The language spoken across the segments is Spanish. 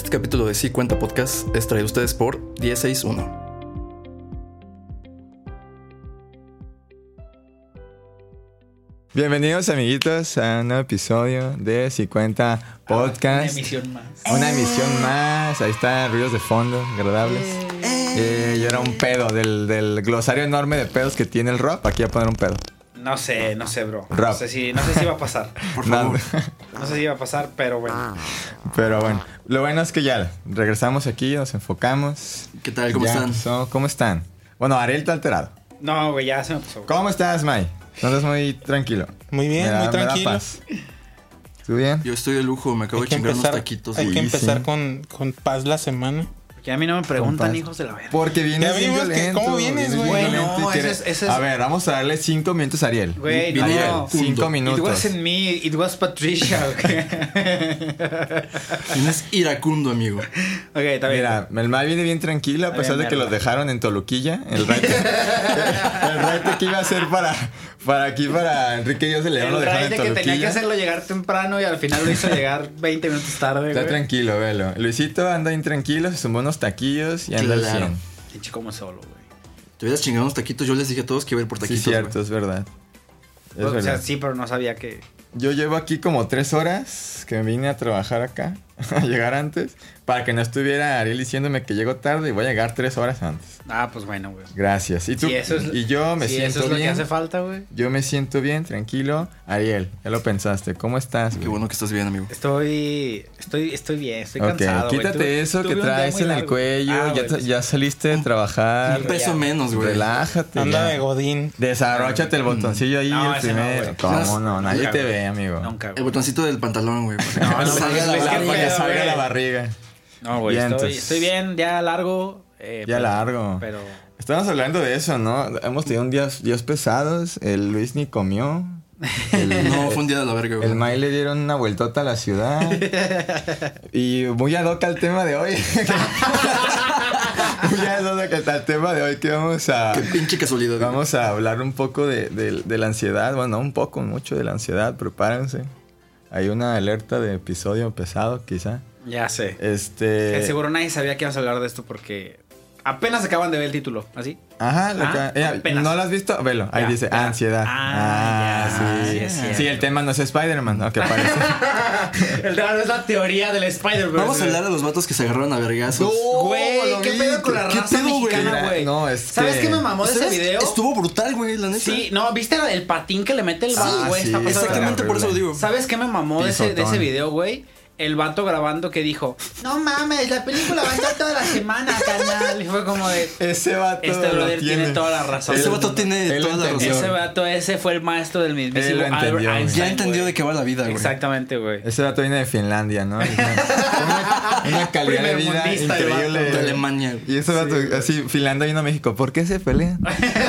Este capítulo de Sí Cuenta Podcast es traído a ustedes por 161. Bienvenidos amiguitos a un nuevo episodio de 50 Podcast. Una emisión más. Una emisión más. Ahí están ruidos de fondo, agradables. Eh, yo era un pedo del, del glosario enorme de pedos que tiene el rock. Aquí voy a poner un pedo. No sé, no sé, bro. Rap. No sé si, no sé si va a pasar. Por favor. No sé si va a pasar, pero bueno. Pero bueno, lo bueno es que ya regresamos aquí, nos enfocamos. ¿Qué tal? ¿Cómo Ya están? empezó. ¿Cómo están? Bueno, Ariel está alterado. No, güey, ya se me pasó. ¿Cómo estás, May? Estás muy tranquilo. Muy bien, da- muy tranquilo. ¿Tú bien? Yo estoy de lujo, me acabo Hay de chingar unos empezar, taquitos. hay güey. que empezar sí. Con, con paz la semana. Que a mí no me preguntan, Compas. hijos de la verga. Porque vienes bien violento. ¿cómo vienes, güey? bien Güey, violento no, y quieres- ese es- ese es- A ver, vamos a darle cinco minutos a Ariel. Güey, Ariel, no. cinco Punto. It minutos. wasn't me, it was Patricia, ok. Tienes iracundo, amigo. ok, está bien. Mira, el mal viene bien tranquilo a Está pesar de que los mierda. dejaron en Toluquilla. El raite, el raite que iba a hacer para, para aquí, para Enrique Dios de León, el lo dejaron en raite que tenía que hacerlo llegar temprano y al final lo hizo llegar 20 minutos tarde, Está güey. tranquilo, velo. Luisito anda intranquilo, se sumó unos taquillos y anda al Claro. 100. Pinche como solo, güey. Te hubieras chingado unos taquitos. Yo les dije a todos que iba a ir por Sí, taquitos. cierto, güey. es verdad. Es O sea, verdad. sí, pero no sabía que... Yo llevo aquí como tres horas que me vine a trabajar acá, a llegar antes, para que no estuviera Ariel diciéndome que llego tarde y voy a llegar tres horas antes. Ah, pues bueno, güey. Gracias. ¿Y tú? Sí, eso es- y yo me sí, siento eso es lo bien. que hace falta, güey. Yo me siento bien, tranquilo. Ariel, ya lo pensaste. ¿Cómo estás? Qué güey? bueno que estás bien, amigo. Estoy, estoy, estoy bien, estoy cansado. güey. quítate Tuve- eso que traes en el cuello. Ah, ya, güey, pues, ya saliste de trabajar. Un peso menos, güey. Relájate. Anda de Godín. Desabróchate el botoncillo ahí, No, el no, primero. ¿Cómo no? Nadie te ve, amigo. Nunca, El botoncito del pantalón, güey. No, no, salga la barriga. que güey. salga la barriga. No, güey, estoy, estoy bien, ya largo. eh, Ya pero- largo. Pero... Estamos hablando de eso, ¿no? Hemos tenido un días, días pesados. El Luis ni comió. El, No, fue un día de la verga, güey. el May le dieron una vueltota a la ciudad. y muy ad hoc al tema de hoy. muy ad hoc al tema de hoy que vamos a... Qué pinche casualidad. güey. Vamos a hablar un poco de, de- de la ansiedad. Bueno, un poco, mucho de la ansiedad. Prepárense. Hay una alerta de episodio pesado, quizá. Ya sé. Este... Que seguro nadie sabía que ibas a hablar de esto porque apenas acaban de ver el título, ¿así? Ajá, lo Ah, que- eh, apenas. ¿no lo has visto? Velo, ahí Ya, dice ya. ansiedad. Ah, ya, sí. sí, el tema no es Spider-Man, ¿no? Que parece. el es la teoría del Spider-Verse. Vamos a hablar de los vatos que se agarraron a vergazos. Güey, lo ¿qué pedo con la ¿Qué raza pedo, güey? mexicana, güey? No, es ¿Sabes que- qué me mamó de ese ¿Sabes? video? Estuvo brutal, güey, la neta. Sí, no, ¿viste la del patín que le mete el vato, Ah, güey? sí, Exactamente por eso lo digo. ¿Sabes qué me mamó de ese, de ese Pisotón. video, güey? El vato grabando que dijo, no mames, la película va a estar toda la semana, canal. Y fue como de, Ese vato. este brother tiene toda la razón. Ese vato tiene él toda la entendió. razón. Ese vato, ese fue el maestro del mismísimo Él lo entendió, Albert güey. Einstein, Ya entendió de qué va la vida, güey. Exactamente, güey. Ese vato viene de Finlandia, ¿no? Una, una calidad de vida increíble. De Alemania. Y ese vato, así, Finlandia vino a México. ¿Por qué se pelean?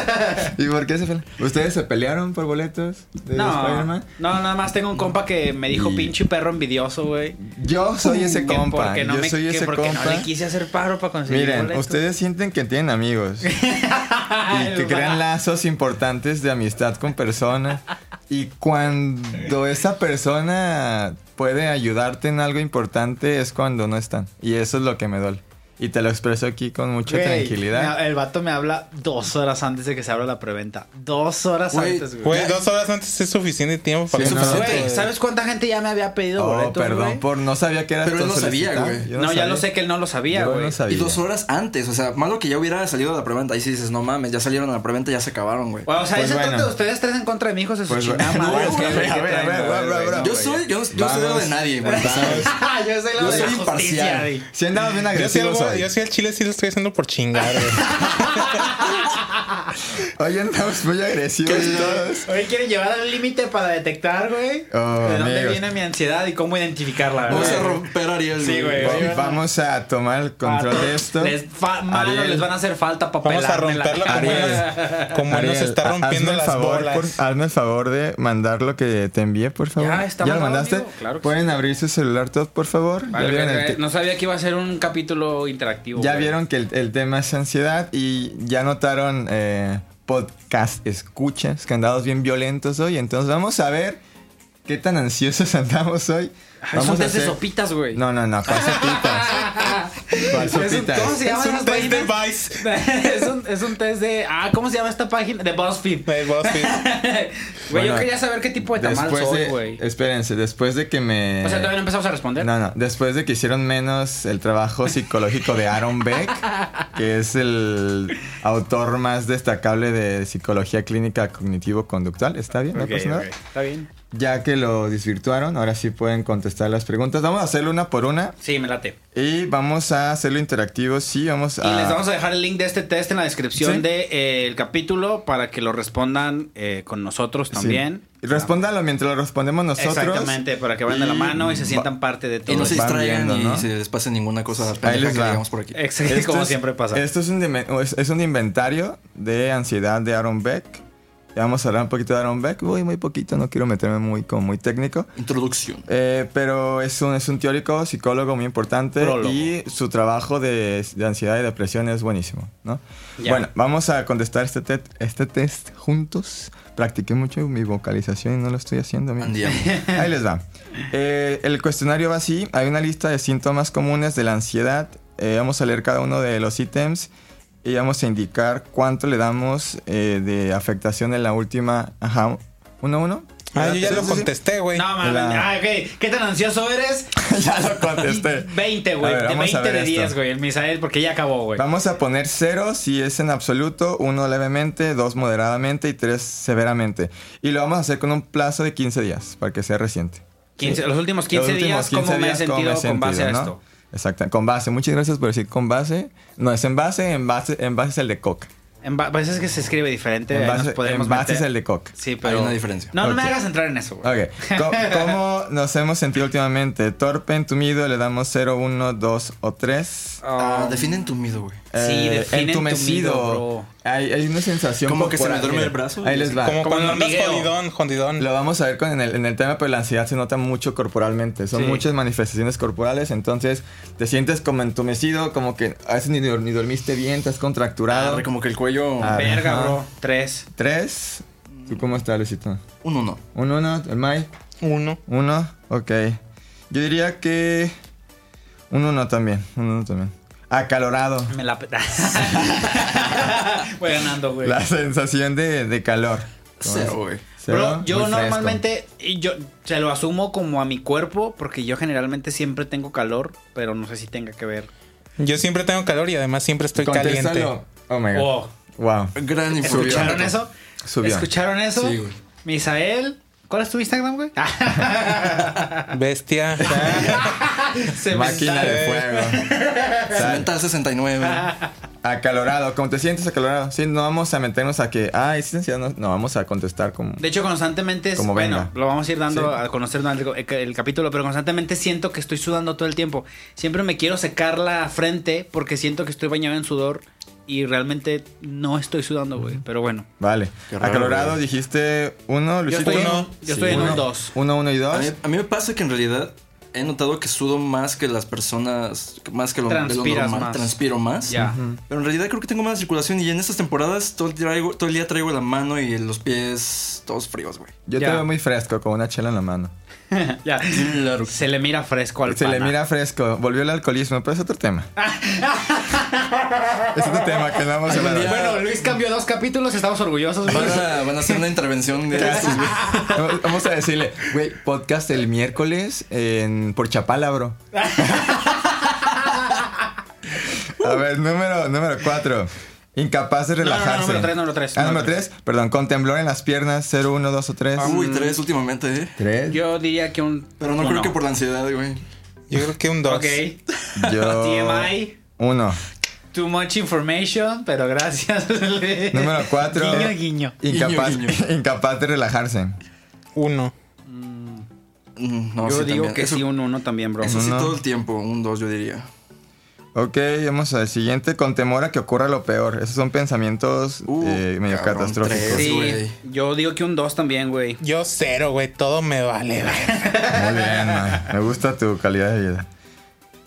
¿Y por qué se pelean? ¿Ustedes se pelearon por boletos de No, Spider-Man? no, nada más tengo un compa que me dijo Y- pinche perro envidioso, güey. Yo soy ese compa. porque no Yo me- soy ese porque compa. no le quise hacer paro para conseguir Miren, boletos. ustedes sienten que tienen amigos y que crean lazos importantes de amistad con personas y cuando esa persona puede ayudarte en algo importante es cuando no están y eso es lo que me duele y te lo expreso aquí con mucha Güey, tranquilidad. me- el vato me habla dos horas antes de que se abra la preventa. Dos horas Güey, antes, güey. Güey, dos horas antes es suficiente tiempo para Sí, que no, ¿sabes cuánta gente ya me había pedido Oh, boletos, perdón por no sabía que era Pero él no sabía, güey. No, ya lo sé que él no lo sabía, Yo güey. no sabía. Y dos horas antes, o sea, malo que ya hubiera salido a la preventa. Ahí sí dices, no mames, ya salieron a la preventa, ya se acabaron, güey. Bueno, o sea, Pues ese bueno. tonto de ustedes tres en contra de mi hijo se Pues. Yo soy, yo, soy Vamos. de nadie, güey. yo soy lo Yo de soy la imparcial. justicia, güey. Si andamos bien Yo yo sí al chile sí lo estoy haciendo por chingar. Hoy andamos muy agresivos todos. Hoy quieren llevar al límite para detectar, güey, Oh, de dónde amigos. viene mi ansiedad y cómo identificarla, Vamos a ¿verdad? romper a Ariel, Sí, güey. Va- Vamos a tomar el control de esto. Les, Ariel. van a hacer falta para Vamos a romperlo como, Ariel. como él nos Ariel, está rompiendo hazme el las favor, bolas. por- hazme el favor de mandar lo que te envié, por favor. Ya, está lo mandado, mandaste? claro ¿Pueden abrir su celular todos, por favor? Vale, ¿Ya el, no sabía que iba a ser un capítulo interactivo. ya güey. vieron que el, el tema es ansiedad y ya notaron eh, podcast escuchas que andados bien violentos hoy. Entonces vamos a ver qué tan ansiosos andamos hoy. Ay, son de sopitas, güey. No, no, no, ¿cuál sopitas? ¿Cuál Es un-? ¿Cómo se llama Es un esas test de? Vice. es, un, es un test de. Ah, ¿cómo se llama esta página? De BuzzFeed. De BuzzFeed. Güey, yo Bueno, quería saber qué tipo de tamal soy, güey. espérense, después de que me... O sea, todavía no empezamos a responder. No, no, después de que hicieron menos el trabajo psicológico de Aaron Beck, que es el autor más destacable de psicología clínica cognitivo-conductual, ¿está bien? ¿No Ok, pasa nada? ok, Está bien. Ya que lo desvirtuaron, ahora sí pueden contestar las preguntas. Vamos a hacerlo una por una Sí, me late. y vamos a hacerlo interactivo, sí, vamos a... Y les vamos a dejar el link de este test en la descripción Sí. del capítulo para que lo respondan eh, con nosotros Sí. también. Y Respóndanlo mientras lo respondemos nosotros. Exactamente, para que vayan de la Y mano y se sientan parte de Y todo. no se distraigan viendo, y ¿no? se les pase ninguna cosa Ahí les que va. digamos por aquí. Exacto, Esto como es- siempre pasa. Esto es un, dimen- es, es un inventario de ansiedad de Aaron Beck. Ya vamos a hablar un poquito de Aaron Beck. Uy, muy poquito, no quiero meterme muy, como muy técnico. Introducción. Eh, pero es un, es un teórico, psicólogo muy importante Prólogo. y su trabajo de, de ansiedad y depresión es buenísimo, ¿no? Ya. Bueno, vamos a contestar este, te- este test juntos. Practiqué mucho mi vocalización y no lo estoy haciendo. Andiamo. Ahí les va. Eh, el cuestionario va así. Hay una lista de síntomas comunes de la ansiedad. Eh, vamos a leer cada uno de los ítems y vamos a indicar cuánto le damos eh, de afectación en la última... Ajá. ¿Uno a uno? Ah, yo ya Sí, lo sí, sí. contesté, güey. No, mames. La- Ah, ok. ¿Qué tan ansioso eres? ya lo contesté. 20, güey. A De vamos a 20 ver de 10, esto. güey. El Misael, porque ya acabó, güey. Vamos a poner cero si es en absoluto, uno levemente, dos moderadamente y tres severamente. Y lo vamos a hacer con un plazo de 15 días para que sea reciente. 15 los últimos 15 Los últimos días, 15 ¿cómo me he días, ¿cómo sentido me he con base a sentido, esto? Exacto, con base. Muchas gracias por decir con base. No, es en base, en base, en base es el de coca. En ba- pues es que se escribe diferente. En base, en base es el de coca. Sí, pero. Hay una diferencia. No, no me hagas entrar en eso, güey. Ok. ¿Cómo nos hemos sentido últimamente? Torpe, entumido, le damos 0, 1, 2 o 3. Ah, definen tu miedo, güey. Sí, define entumecido. entumido, bro. Hay, hay una sensación Como que se me duerme mira. el brazo. Ahí les va. Como, Como cuando andas jodidón, jodidón. Lo vamos a ver con en el, en el tema, pero la ansiedad se nota mucho corporalmente. Son Sí. muchas manifestaciones corporales, entonces te sientes como entumecido, como que a veces ni, ni dormiste bien, estás contracturado. Arre, como que el cuello. Ah. Verga, Ajá. bro. Tres. Tres. ¿Tú cómo estás, Luisito? Un uno. Un uno, el Mike. Uno. Uno, ok. Yo diría que un uno también, un uno también. Acalorado. Me la. pe- Voy ganando, güey. La sensación de, de calor. ¿Cómo Cero, güey. Bro, yo normalmente y yo se lo asumo como a mi cuerpo porque yo generalmente siempre tengo calor, pero no sé si tenga que ver. Yo siempre tengo calor y además siempre estoy caliente. Oh my god. Oh, Wow. Gran. ¿Escucharon eso? Subió. ¿Escucharon eso? Sí, güey. Misael, ¿cuál es tu Instagram, güey? Bestia. Se me Máquina de fuego. Sal- Mental 69. Acalorado. ¿Cómo te sientes acalorado? Sí, no vamos a meternos a que, ay, sí, ansiedad", no, no, vamos a contestar como... De hecho, constantemente es, Como bueno, venga. lo vamos a ir dando Sí. a conocer durante el, el capítulo, pero constantemente siento que estoy sudando todo el tiempo. Siempre me quiero secar la frente porque siento que estoy bañado en sudor y realmente no estoy sudando, güey. Pero bueno, Vale. Raro, acalorado, güey. dijiste uno, yo Luisito. estoy, en, Uno. yo estoy en Uno. un 2. Uno, uno y dos. A mí, a mí me pasa que en realidad he notado que sudo más que las personas, más que lo, de lo normal. más. Transpiro más. Ya. Pero en realidad creo que tengo más circulación y en estas temporadas todo el, traigo, todo el día traigo la mano y los pies todos fríos, güey. Yo Ya. te veo muy fresco, con una chela en la mano. ya. Se le mira fresco al Se le mira fresco. Volvió el alcoholismo, pero es otro tema. es otro tema que no vamos a hablar. día- Bueno, Luis cambió dos capítulos, estamos orgullosos. Van a, van a hacer una intervención de estos, güey. Vamos- Vamos a decirle, güey, podcast el miércoles en, por Chapala, bro. a ver, número, número cuatro. Incapaz de No, no, no, relajarse. número tres, número tres, Ah, número número tres. Perdón, con temblor en las piernas, 0, 1, 2 o 3. Uy, tres últimamente, ¿eh? 3. Yo diría que un. Pero no uno. creo que por la ansiedad, güey. Yo creo que un dos. Ok. Yo. TMI. 1. Too much information, pero gracias. Número 4. Guiño, guiño. Incapaz, Guiño, guiño. incapaz de relajarse. Uno. Mm, No, Yo sí, digo también. que eso, sí, un uno también, bro. Eso sí, Uno. todo el tiempo. Un dos, yo diría. Ok, vamos al siguiente. Con temor a que ocurra lo peor. Esos son pensamientos Uh, eh, medio cabrón, catastróficos. tres. Sí, güey. yo digo que un 2 también, güey. Yo cero, güey. Todo me vale. güey. Muy bien, man. Me gusta tu calidad de vida.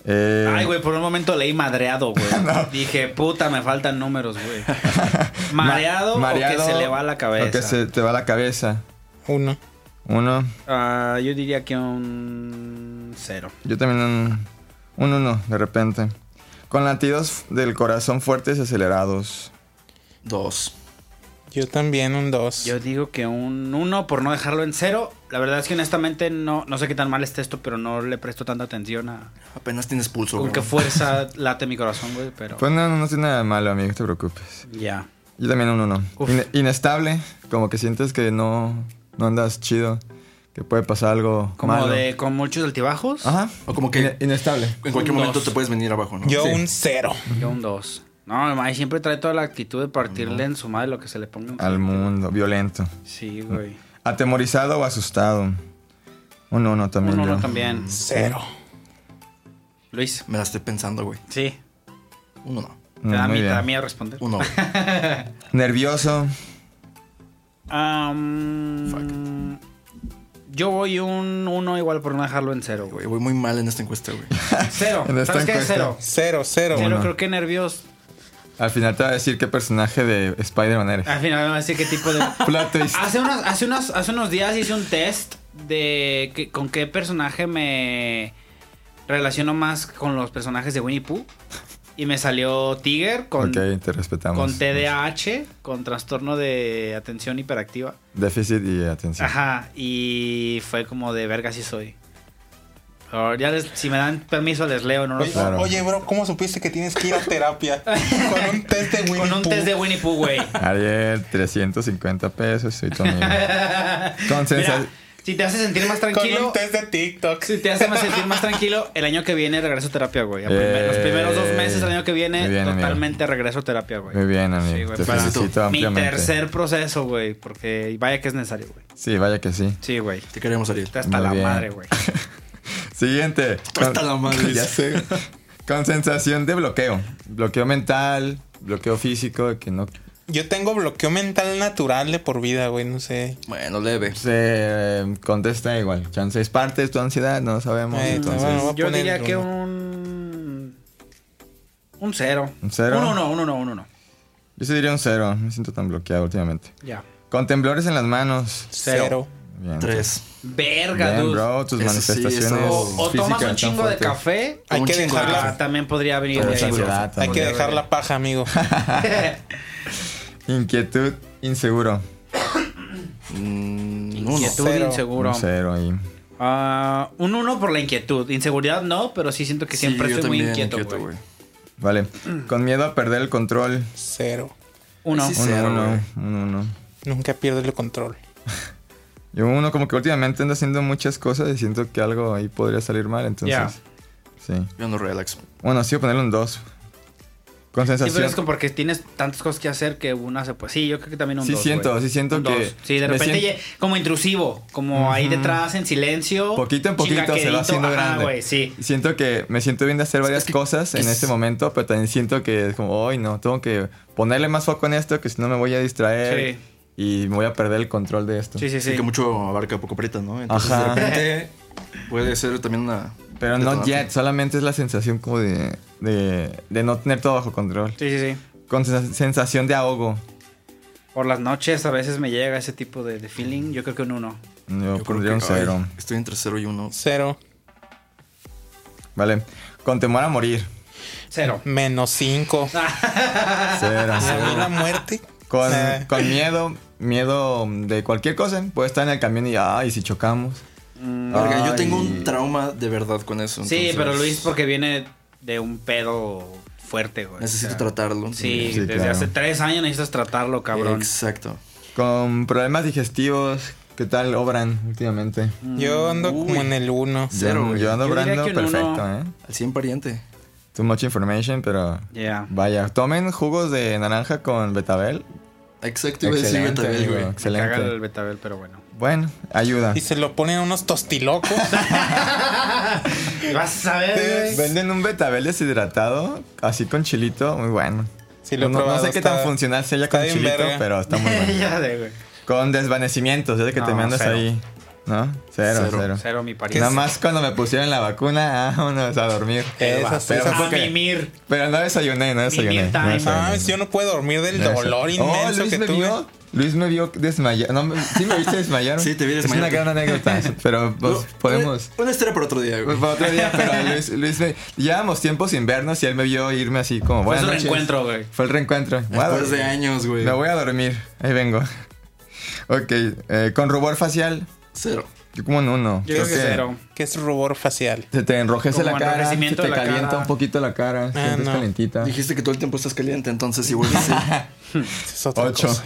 Eh, Ay, güey, por un momento leí madreado, güey. Dije, puta, me faltan números, güey. ma- Mareado, o que se le va la cabeza. O que se te va la cabeza. Uno. Uno. Ah, yo diría que un cero. Yo también un, un uno, de repente. Con latidos del corazón fuertes y acelerados. Dos. Yo también un 2. Yo digo que un 1 por no dejarlo en cero. La verdad es que honestamente no, no sé qué tan mal esté esto, pero no le presto tanta atención a Apenas tienes pulso, con qué fuerza late mi corazón, güey, pero Pues no, no tiene nada de malo, amigo, no te preocupes. ya. Yo también un uno. Inestable, como que sientes que no, no andas chido, que puede pasar algo Como malo. de con muchos altibajos. Ajá. O como que- Ine- inestable. En cualquier Un momento dos. te puedes venir abajo, ¿no? Yo Sí. un 0. Yo un 2. No, Mae siempre trae toda la actitud de partirle en su madre lo que se le ponga. Al mundo, violento. Sí, güey. Atemorizado o asustado. Un uno también. Un 1 yo. también. 0. Luis. Me la estoy pensando, güey. Sí. Uno no. Mm, Te da, mí, te da miedo responder. Uno. Nervioso. Am, yo voy un 1 igual por no dejarlo en cero, güey. Voy muy mal en esta encuesta, güey. Cero. En esta ¿Sabes qué encuesta. cero? 0, 0. Cero, Uno. creo que nervios. Al final te va a decir qué personaje de Spider-Man eres. Al final me va a decir qué tipo de. Plot twist. Hace, unos, hace, unos, hace unos días hice un test de que- con qué personaje me relaciono más con los personajes de Winnie Pooh. Y me salió Tiger con, ok, te respetamos. con TDAH, con trastorno de atención hiperactiva. Déficit y atención. Ajá, y fue como de verga si soy. Ahora, ya les- si me dan permiso les leo, no los Oye, Claro. oye, bro, ¿cómo supiste que tienes que ir a terapia? Con un test de Winnie Con un Pooh. test de Winnie Pooh, güey. Ariel, 350 pesos, soy tu amigo. Con Mira, si te hace sentir más Con tranquilo, un test de TikTok. si te hace más sentir más tranquilo, el año que viene regreso a terapia, güey. A primer- los Eh, primeros dos meses del año que viene, amigo. totalmente regreso a terapia, güey. Muy bien, amigo. Sí, güey, te para- felicito Mi ampliamente. tercer proceso, güey, porque vaya que es necesario, güey. Sí, vaya que sí. Sí, güey. Te queremos. Está hasta Muy la bien. madre, güey. Siguiente. Hasta la madre. ya sé. Con sensación de bloqueo. Bloqueo mental, bloqueo físico, que no Yo tengo bloqueo mental natural de por vida, güey, no sé. Bueno, leve. se eh, contesta igual. Chance es parte de tu ansiedad, no sabemos. Eh, entonces, bueno, Yo diría que un. Un cero. ¿Un cero? Un uno, un uno, un uno. yo sí diría un cero. No me siento tan bloqueado últimamente. Ya. Con temblores en las manos. Cero. Bien. Tres. Verga, Bien, dude. bro. Tus Eso manifestaciones. O, o tomas un chingo de café. Hay que dejarla. Ah, también podría venir hay que dejar la paja, amigo. Inquietud, inseguro. Mm, uno. Inquietud, Cero. inseguro. Un cero ahí. Ah, un uno por la inquietud. Inseguridad no, pero sí siento que siempre estoy muy inquieto, güey. Vale. Con miedo a perder el control. Cero. Uno. Sí, Un Cero, uno. güey. Un uno. Nunca pierdo el control. Yo uno como que últimamente ando haciendo muchas cosas y siento que algo ahí podría salir mal, entonces. Ya. Sí. Yo no relax. Bueno, sí voy a ponerle un 2. Con Sí, pero sensación. es como porque tienes tantas cosas que hacer que una se puede. Sí, yo creo que también un Sí dos, siento, sí siento Un que dos. Sí, de repente siento- como intrusivo, como ahí detrás en silencio. Poquito en poquito se va haciendo Ajá, grande. sí. Siento que me siento bien de hacer varias Es que- cosas en es- este momento, pero también siento que es como, hoy no, tengo que ponerle más foco en esto, que si no me voy a distraer Sí. Y me voy a perder el control de esto. Sí, sí, Sí. sí. que mucho abarca, poco aprieta, ¿no? Entonces, Ajá. de repente puede ser también una. Pero no yet, solamente es la sensación como de, de, de no tener todo bajo control. Sí, sí, sí. Con sens- sensación de ahogo. Por las noches a veces me llega ese tipo de, de feeling. Yo creo que un uno. Yo, Yo creo pondría un que- cero. ay, estoy entre cero y uno. Cero. Vale. Con temor a morir. Cero. Menos cinco. Cero. A mí la muerte. Con, eh, con miedo, miedo de cualquier cosa. Puede estar en el camión y, ay, si chocamos. Verga, yo tengo un trauma de verdad con eso. Sí, entonces pero Luis porque viene de un pedo fuerte, güey. Necesito O sea, tratarlo. Sí, Sí, desde claro. hace tres años necesitas tratarlo, cabrón. Exacto. Con problemas digestivos. ¿Qué tal obran últimamente? Yo ando Uy. como en el uno. Cero, yo, güey. yo ando obrando perfecto, uno. ¿eh? Al 100 pariente. Too much information, pero Ya. vaya. Tomen jugos de naranja con betabel. Exacto, iba a decir Excelente, Betabel, güey. Me caga el excelente. betabel, pero bueno. Bueno, ayuda. Y se lo ponen unos tostilocos. Vas a ver, güey. Venden un betabel deshidratado, así con chilito, muy bueno. Sí, lo no, sé qué está- tan funcional sea ya con chilito, verga. pero está muy bueno. ya de, güey. Con desvanecimientos, desde que te mandas ahí. ¿No? Cero, Cero. cero. Cero, mi pariente. Nada más cuando me pusieron la vacuna, vámonos a dormir. Pero A que- mimir. Pero no desayuné, no desayuné. No desayuné. No, yo no puedo dormir del No dolor. Oh, inmenso Luis que me tuve. vio. Luis me vio desmayar. No, sí me viste desmayar. Sí, te vi Es una gran anécdota. Pero pues, No, podemos. Una, una historia para otro día, güey. Para otro día, pero Luis, Luis me, llevábamos tiempos sin vernos y él me vio irme así como Fue noches. reencuentro, güey. Fue el reencuentro. Después de años, güey. Me voy a dormir. Ahí vengo. Ok, eh, con rubor facial, Cero. yo como en uno. Yo creo que cero. Que es rubor facial. Se te enrojece Como la cara, se te de la calienta cara. un poquito la cara, sientes no. calentita. Dijiste que todo el tiempo estás caliente, entonces igual sí. Es otra Ocho. cosa.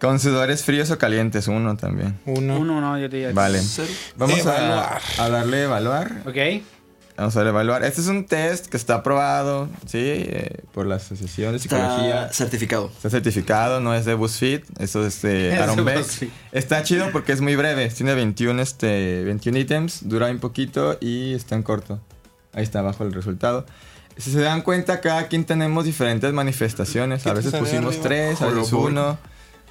Con sudores fríos o calientes, uno también. Uno. Uno, no, yo diría. Vale. Cero. Vamos a, Evaluar. a darle evaluar. Ok. Vamos a evaluar. Este es un test que está aprobado, ¿sí? Eh, por la Asociación de Psicología. Está certificado. Está certificado, no es de BuzzFeed, eso es de Aaron Beck. Está chido porque es muy breve, tiene 21, este, 21 ítems, dura un poquito y está en corto. Ahí está abajo el resultado. Si se dan cuenta, cada quien tenemos diferentes manifestaciones. A ¿Qué te veces pusimos arriba? tres, a veces uno.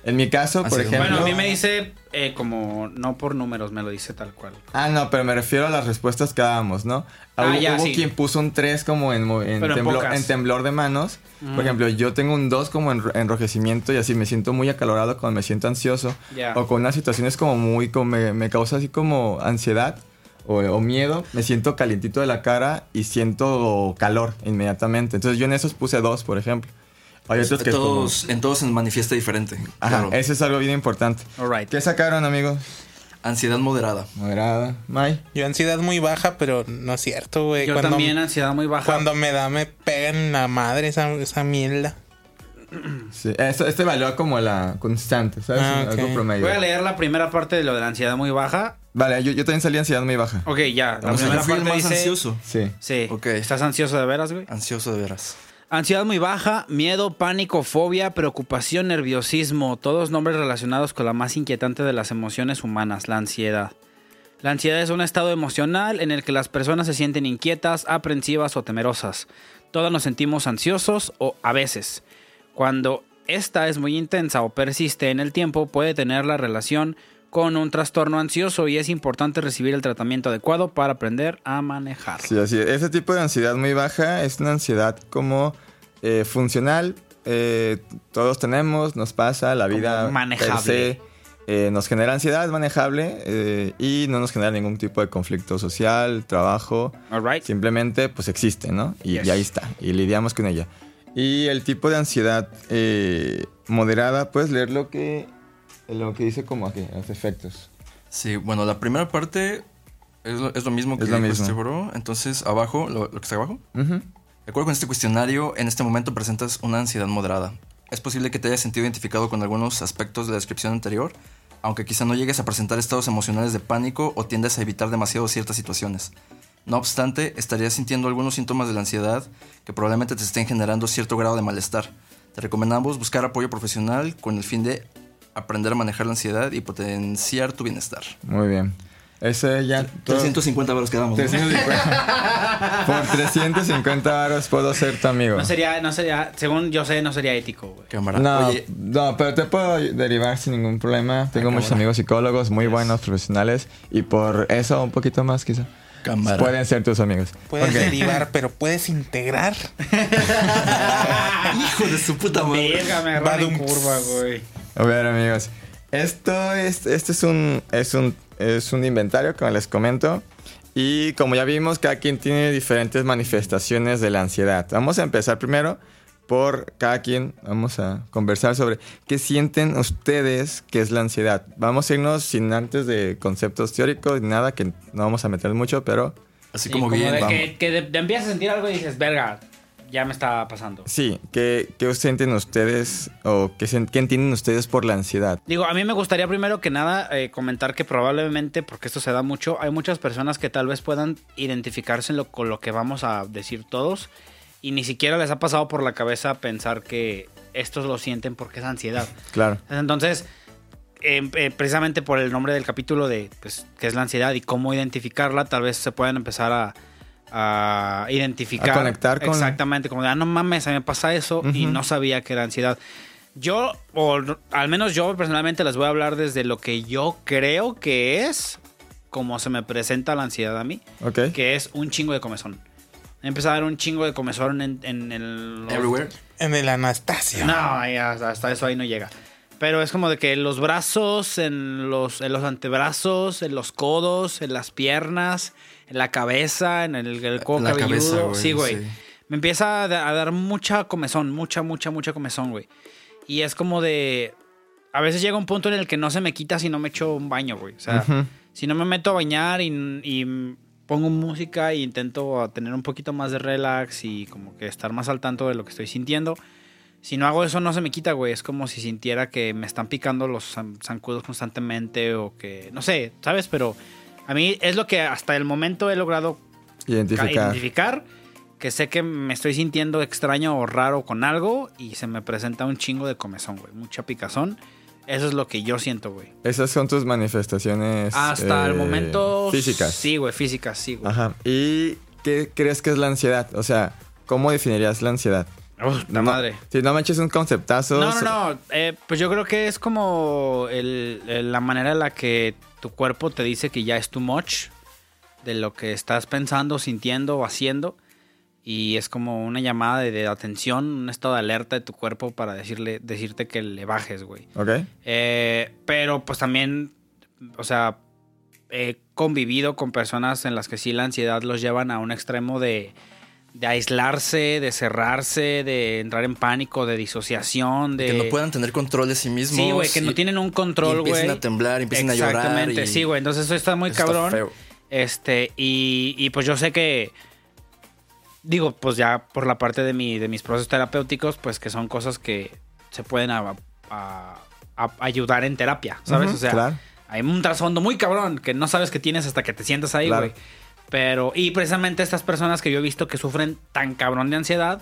En mi caso, por Así es. ejemplo... Bueno, a mí me dice eh, como no por números, me lo dice tal cual. Ah, no, pero me refiero a las respuestas que dábamos, ¿no? Ah, hubo ya, hubo sí. quien puso un 3 como en, en, en temblor, pocas. en temblor de manos. Ujú. Por ejemplo, yo tengo un 2 como en enrojecimiento y así me siento muy acalorado cuando me siento ansioso. Ya. O con unas situaciones como muy, como me, me causa así como ansiedad o, o miedo. Me siento calientito de la cara y siento calor inmediatamente. Entonces yo en esos puse 2, por ejemplo. Hay otros que es como... Todos, En todos se manifiesta diferente. Ajá, claro. eso es algo bien importante. ¿Qué sacaron, amigos? Ansiedad moderada. Moderada. May. Yo ansiedad muy baja, pero no es cierto, güey. Yo Cuando- también ansiedad muy baja. Cuando me da, me pega en la madre esa, esa mierda. Sí, esto, este evalúa como la constante, ¿sabes? Ah. Algo promedio. Voy a leer la primera parte de lo de la ansiedad muy baja. Vale, yo, yo también salí ansiedad muy baja. Ok, ya. La primera parte más dice. ansioso. Sí. Sí. Ok. ¿Estás ansioso de veras, güey? Ansioso de veras. Ansiedad muy baja, miedo, pánico, fobia, preocupación, nerviosismo, todos nombres relacionados con la más inquietante de las emociones humanas, la ansiedad. La ansiedad es un estado emocional en el que las personas se sienten inquietas, aprensivas o temerosas. Todos nos sentimos ansiosos o a veces. Cuando esta es muy intensa o persiste en el tiempo, puede tener la relación con un trastorno ansioso y es importante recibir el tratamiento adecuado para aprender a manejarlo. Sí, así es. Ese tipo de ansiedad muy baja es una ansiedad como eh, funcional. eh, todos tenemos, nos pasa, la Como vida per manejable. se, eh, nos genera ansiedad, manejable eh, y no nos genera ningún tipo de conflicto social, trabajo. Alright. Simplemente pues existe, ¿no? Y, Yes. y ahí está, y lidiamos con ella. Y el tipo de ansiedad eh, moderada, puedes leer lo que, lo que dice como aquí, los efectos. Sí, bueno, la primera parte es lo, es lo mismo que Es lo dijo mismo. este bro. Entonces, abajo, lo, lo que está abajo. Ujú. De acuerdo con este cuestionario, en este momento presentas una ansiedad moderada. Es posible que te hayas sentido identificado con algunos aspectos de la descripción anterior, aunque quizá no llegues a presentar estados emocionales de pánico o tiendas a evitar demasiado ciertas situaciones. No obstante, estarías sintiendo algunos síntomas de la ansiedad que probablemente te estén generando cierto grado de malestar. Te recomendamos buscar apoyo profesional con el fin de aprender a manejar la ansiedad y potenciar tu bienestar. Muy bien. Ese ya... todo- 350 euros quedamos. ¿no? 350. Por 350 varos puedo ser tu amigo. No sería, no sería, según yo sé, no sería ético, güey. No, Oye, no, pero te puedo derivar sin ningún problema. Tengo Ah, muchos cámara. amigos psicólogos muy buenos, profesionales, y por eso un poquito más quizá. cámara. Pueden ser tus amigos. Puedes derivar, pero puedes integrar. Hijo de su puta madre. Verga, me curva, güey. A ver, amigos. Esto es, este es un, es un, es un inventario, como les comento. Y como ya vimos, cada quien tiene diferentes manifestaciones de la ansiedad. Vamos a empezar primero por cada quien. Vamos a conversar sobre qué sienten ustedes que es la ansiedad. Vamos a irnos sin antes de conceptos teóricos ni nada, que no vamos a meter mucho, pero Así Sí, como, bien, de vamos. que, que de- de empiezas a sentir algo y dices, verga, ya me está pasando. sí, ¿qué, qué sienten ustedes o qué, qué entienden ustedes por la ansiedad? Digo, a mí me gustaría primero que nada eh, comentar que probablemente, porque esto se da mucho, hay muchas personas que tal vez puedan identificarse en lo- con lo que vamos a decir todos y ni siquiera les ha pasado por la cabeza pensar que estos lo sienten porque es ansiedad. Claro. Entonces, eh, eh, precisamente por el nombre del capítulo de pues, qué es la ansiedad y cómo identificarla, tal vez se puedan empezar a, a identificar. A conectar con- Exactamente, como de, ah, no mames, a mí me pasa eso y no sabía que era ansiedad. Yo, o al menos yo personalmente les voy a hablar desde lo que yo creo que es, como se me presenta la ansiedad a mí, Ok. que es un chingo de comezón. Empieza a dar un chingo de comezón en, en el... los- Everywhere. En el Anastasia. No, hasta, eso ahí no llega. Pero es como de que en los brazos, en los, en los antebrazos, en los codos, en las piernas, en la cabeza, en el, el cuero La cabelludo. cabeza, güey, sí, güey. sí. Me empieza a, da- a dar mucha comezón, mucha, mucha, mucha comezón, güey. Y es como de... A veces llega un punto en el que no se me quita si no me echo un baño, güey. O sea, si no me meto a bañar y, y pongo música e intento tener un poquito más de relax y como que estar más al tanto de lo que estoy sintiendo. Si no hago eso no se me quita, güey. Es como si sintiera que me están picando los zan- zancudos constantemente o que... No sé, ¿sabes? Pero a mí es lo que hasta el momento he logrado ca- Identificar. identificar. Que sé que me estoy sintiendo extraño o raro con algo y se me presenta un chingo de comezón, güey. Mucha picazón. Eso es lo que yo siento, güey. Esas son tus manifestaciones. Hasta el eh, momento. Físicas. Sí, güey, físicas, sí, güey. Ajá. ¿Y qué crees que es la ansiedad? O sea, ¿cómo definirías la ansiedad? Uf, la No- madre. Si no me eches un conceptazo. No, no, no. eh, pues yo creo que es como el- el- la manera en la que tu cuerpo te dice que ya es too much de lo que estás pensando, sintiendo o haciendo. Y es como una llamada de, de atención, un estado de alerta de tu cuerpo para decirle, decirte que le bajes, güey. Ok. Eh, pero pues también, o sea, he convivido con personas en las que sí la ansiedad los llevan a un extremo de, de aislarse, de cerrarse, de entrar en pánico, de disociación, de... Que no puedan tener control de sí mismos. Sí, güey, que no tienen un control, güey. empiecen a temblar, empiecen a llorar. Exactamente, y- sí, güey. Entonces eso está muy eso está cabrón. feo. Este, y, y pues yo sé que. Digo, pues ya por la parte de, mi, de mis procesos terapéuticos, pues que son cosas que se pueden a- a- a- ayudar en terapia, ¿sabes? O sea, claro. hay un trasfondo muy cabrón que no sabes que tienes hasta que te sientas ahí, Claro. Pero, y precisamente estas personas que yo he visto que sufren tan cabrón de ansiedad,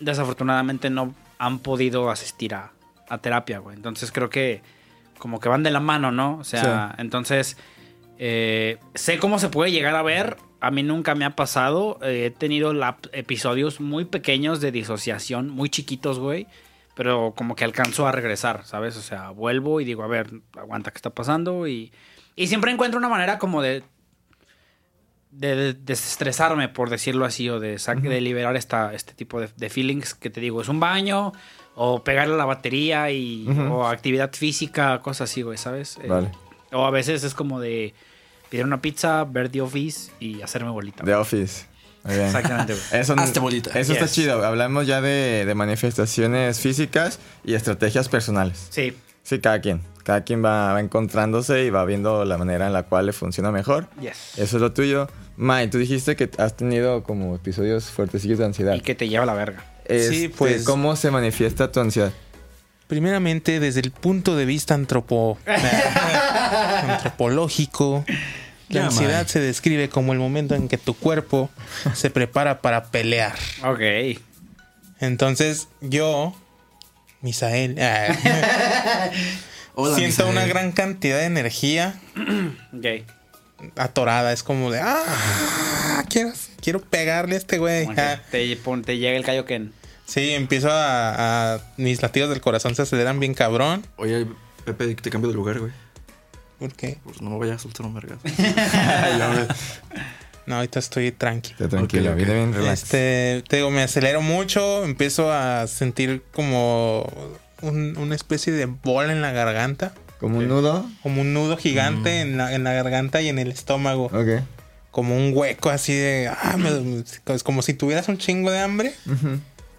desafortunadamente no han podido asistir a, a terapia, güey. Entonces creo que como que van de la mano, ¿no? O sea, entonces eh, sé cómo se puede llegar a ver. A mí nunca me ha pasado. Eh, he tenido episodios muy pequeños de disociación, muy chiquitos, güey. Pero como que alcanzo a regresar, ¿sabes? O sea, vuelvo y digo, a ver, aguanta, ¿qué está pasando? Y, y siempre encuentro una manera como de, de, de desestresarme, por decirlo así, o de, liberar esta, este tipo de, de feelings que te digo, es un baño, o pegarle a la batería, y, o actividad física, cosas así, güey, ¿sabes? Eh, Vale. o a veces es como de pedir una pizza, ver The Office y hacerme bolita. The Office. Muy bien. Exactamente, güey. Eso, Hazte bolita. Eso está chido. Hablamos ya de, de manifestaciones físicas y estrategias personales. Sí. Sí, cada quien. Cada quien va, va encontrándose y va viendo la manera en la cual le funciona mejor. Yes. Eso es lo tuyo. Mai, tú dijiste que has tenido como episodios fuertecillos de ansiedad. Y que te lleva a la verga. Sí, Este, pues- ¿Cómo se manifiesta tu ansiedad? Primeramente, desde el punto de vista antropo... antropológico, la ansiedad se describe como el momento en que tu cuerpo se prepara para pelear. Ok. Entonces, yo, Misael, ah, Hola, siento Misael. una gran cantidad de energía Ok. Atorada. Es como de, ah, quiero, quiero pegarle a este güey. Ah, Te, llega el Kaioken. sí, empiezo a, a- Mis latidos del corazón se aceleran bien cabrón. Oye, Pepe, te cambio de lugar, güey. ¿Por qué? Pues no me vaya a soltar un vergazo. No, ahorita estoy tranquilo. Esté tranquilo, Ok, ok. viene bien relax. Este, te digo, me acelero mucho, empiezo a sentir como un- una especie de bola en la garganta, Como un nudo. como un nudo gigante en, la, en la garganta y en el estómago, Ok. como un hueco así de, ah, me- es como si tuvieras un chingo de hambre,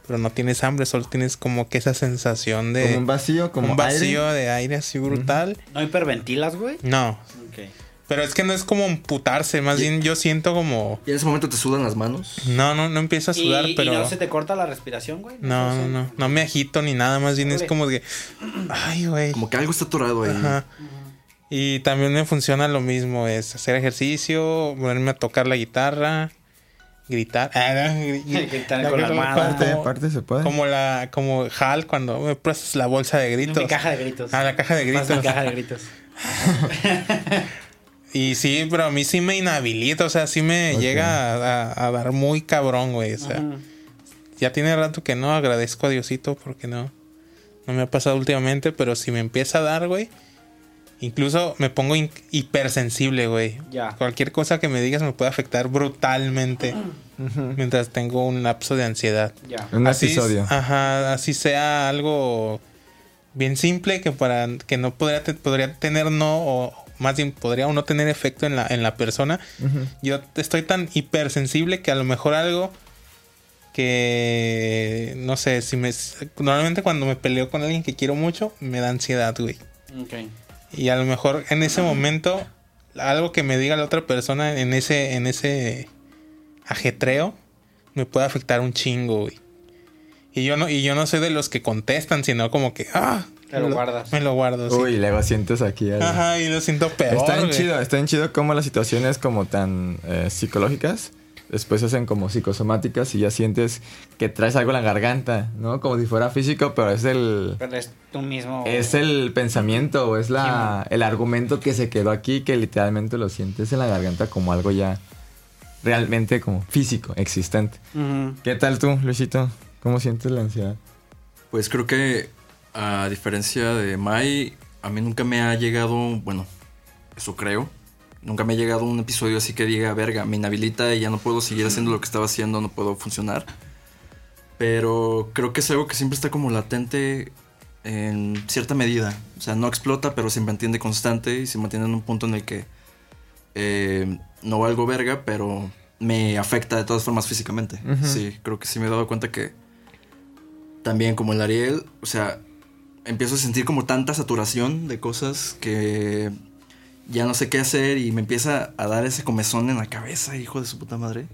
pero no tienes hambre, solo tienes como que esa sensación de Como un vacío, como un vacío aire. de aire así brutal. ¿No hiperventilas, güey? No, Ok. Pero es que no es como amputarse, más bien yo siento como, ¿Y en ese momento te sudan las manos? no, no, no empiezo a sudar, ¿Y, y pero... no se te corta la respiración, güey? No, no, no, no me agito ni nada, más bien es como que, ay, güey. Como que algo está atorado ahí. Ajá. Y también me funciona lo mismo, es hacer ejercicio, ponerme a tocar la guitarra, gritar, ah, gri- Gritar con la almohada. Parte, parte se puede. Como la, como Hal cuando me prestas la bolsa de gritos. Mi caja de gritos. Ah, la caja de Más gritos. mi caja de gritos. Y sí, pero a mí sí me inhabilita, o sea, sí me llega a, a- a dar muy cabrón, güey. O sea, ya tiene rato que no agradezco a Diosito porque no, No me ha pasado últimamente, pero si me empieza a dar, güey. Incluso me pongo hipersensible, güey. Ya. Cualquier cosa que me digas me puede afectar brutalmente. Mientras tengo un lapso de ansiedad. Ya. Un Así- episodio. Ajá, así sea algo bien simple que para que no podría, te- podría tener no o más bien podría o no tener efecto en la, en la persona. Yo estoy tan hipersensible que a lo mejor algo que no sé, si me normalmente cuando me peleo con alguien que quiero mucho me da ansiedad, güey. Y a lo mejor en ese momento algo que me diga la otra persona en ese en ese ajetreo me puede afectar un chingo, güey. Y yo no y yo no soy de los que contestan, sino como que ah, Te lo guardas. Me lo guardo, sí. Uy, luego sientes aquí algo. Ajá, y lo siento peor. Está bien chido, está bien chido como las situaciones como tan eh, psicológicas después se hacen como psicosomáticas y ya sientes que traes algo en la garganta, ¿no? Como si fuera físico, pero es el Pero es tú mismo. es el pensamiento o es la el argumento que se quedó aquí que literalmente lo sientes en la garganta como algo ya realmente como físico, existente. ¿Qué tal tú, Luisito? ¿Cómo sientes la ansiedad? Pues creo que a diferencia de Mai, a mí nunca me ha llegado, bueno, eso creo, nunca me ha llegado un episodio así que diga, verga, me inhabilita y ya no puedo seguir haciendo lo que estaba haciendo, no puedo funcionar. Pero creo que es algo que siempre está como latente en cierta medida. O sea, no explota, pero se mantiene constante y se mantiene en un punto en el que eh, no valgo verga, pero me afecta de todas formas físicamente. Sí, creo que sí me he dado cuenta que también como el Ariel, o sea, empiezo a sentir como tanta saturación de cosas que ya no sé qué hacer y me empieza a dar ese comezón en la cabeza, hijo de su puta madre.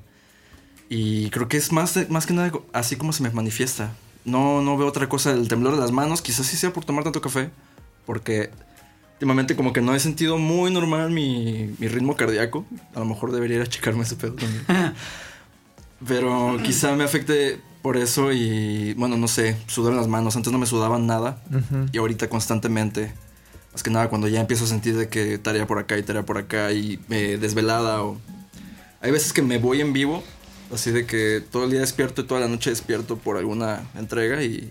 Y creo que es más, más que nada así como se me manifiesta. No, no veo otra cosa. El temblor de las manos, quizás sí sea por tomar tanto café. Porque últimamente como que no he sentido muy normal mi, mi ritmo cardíaco. A lo mejor debería ir a checarme ese pedo también. Pero quizá me afecte por eso y bueno, no sé, sudar en las manos. Antes no me sudaban nada y ahorita constantemente. Más que nada cuando ya empiezo a sentir de que tarea por acá y tarea por acá y me desvelada o... Hay veces que me voy en vivo, así de que todo el día despierto y toda la noche despierto por alguna entrega y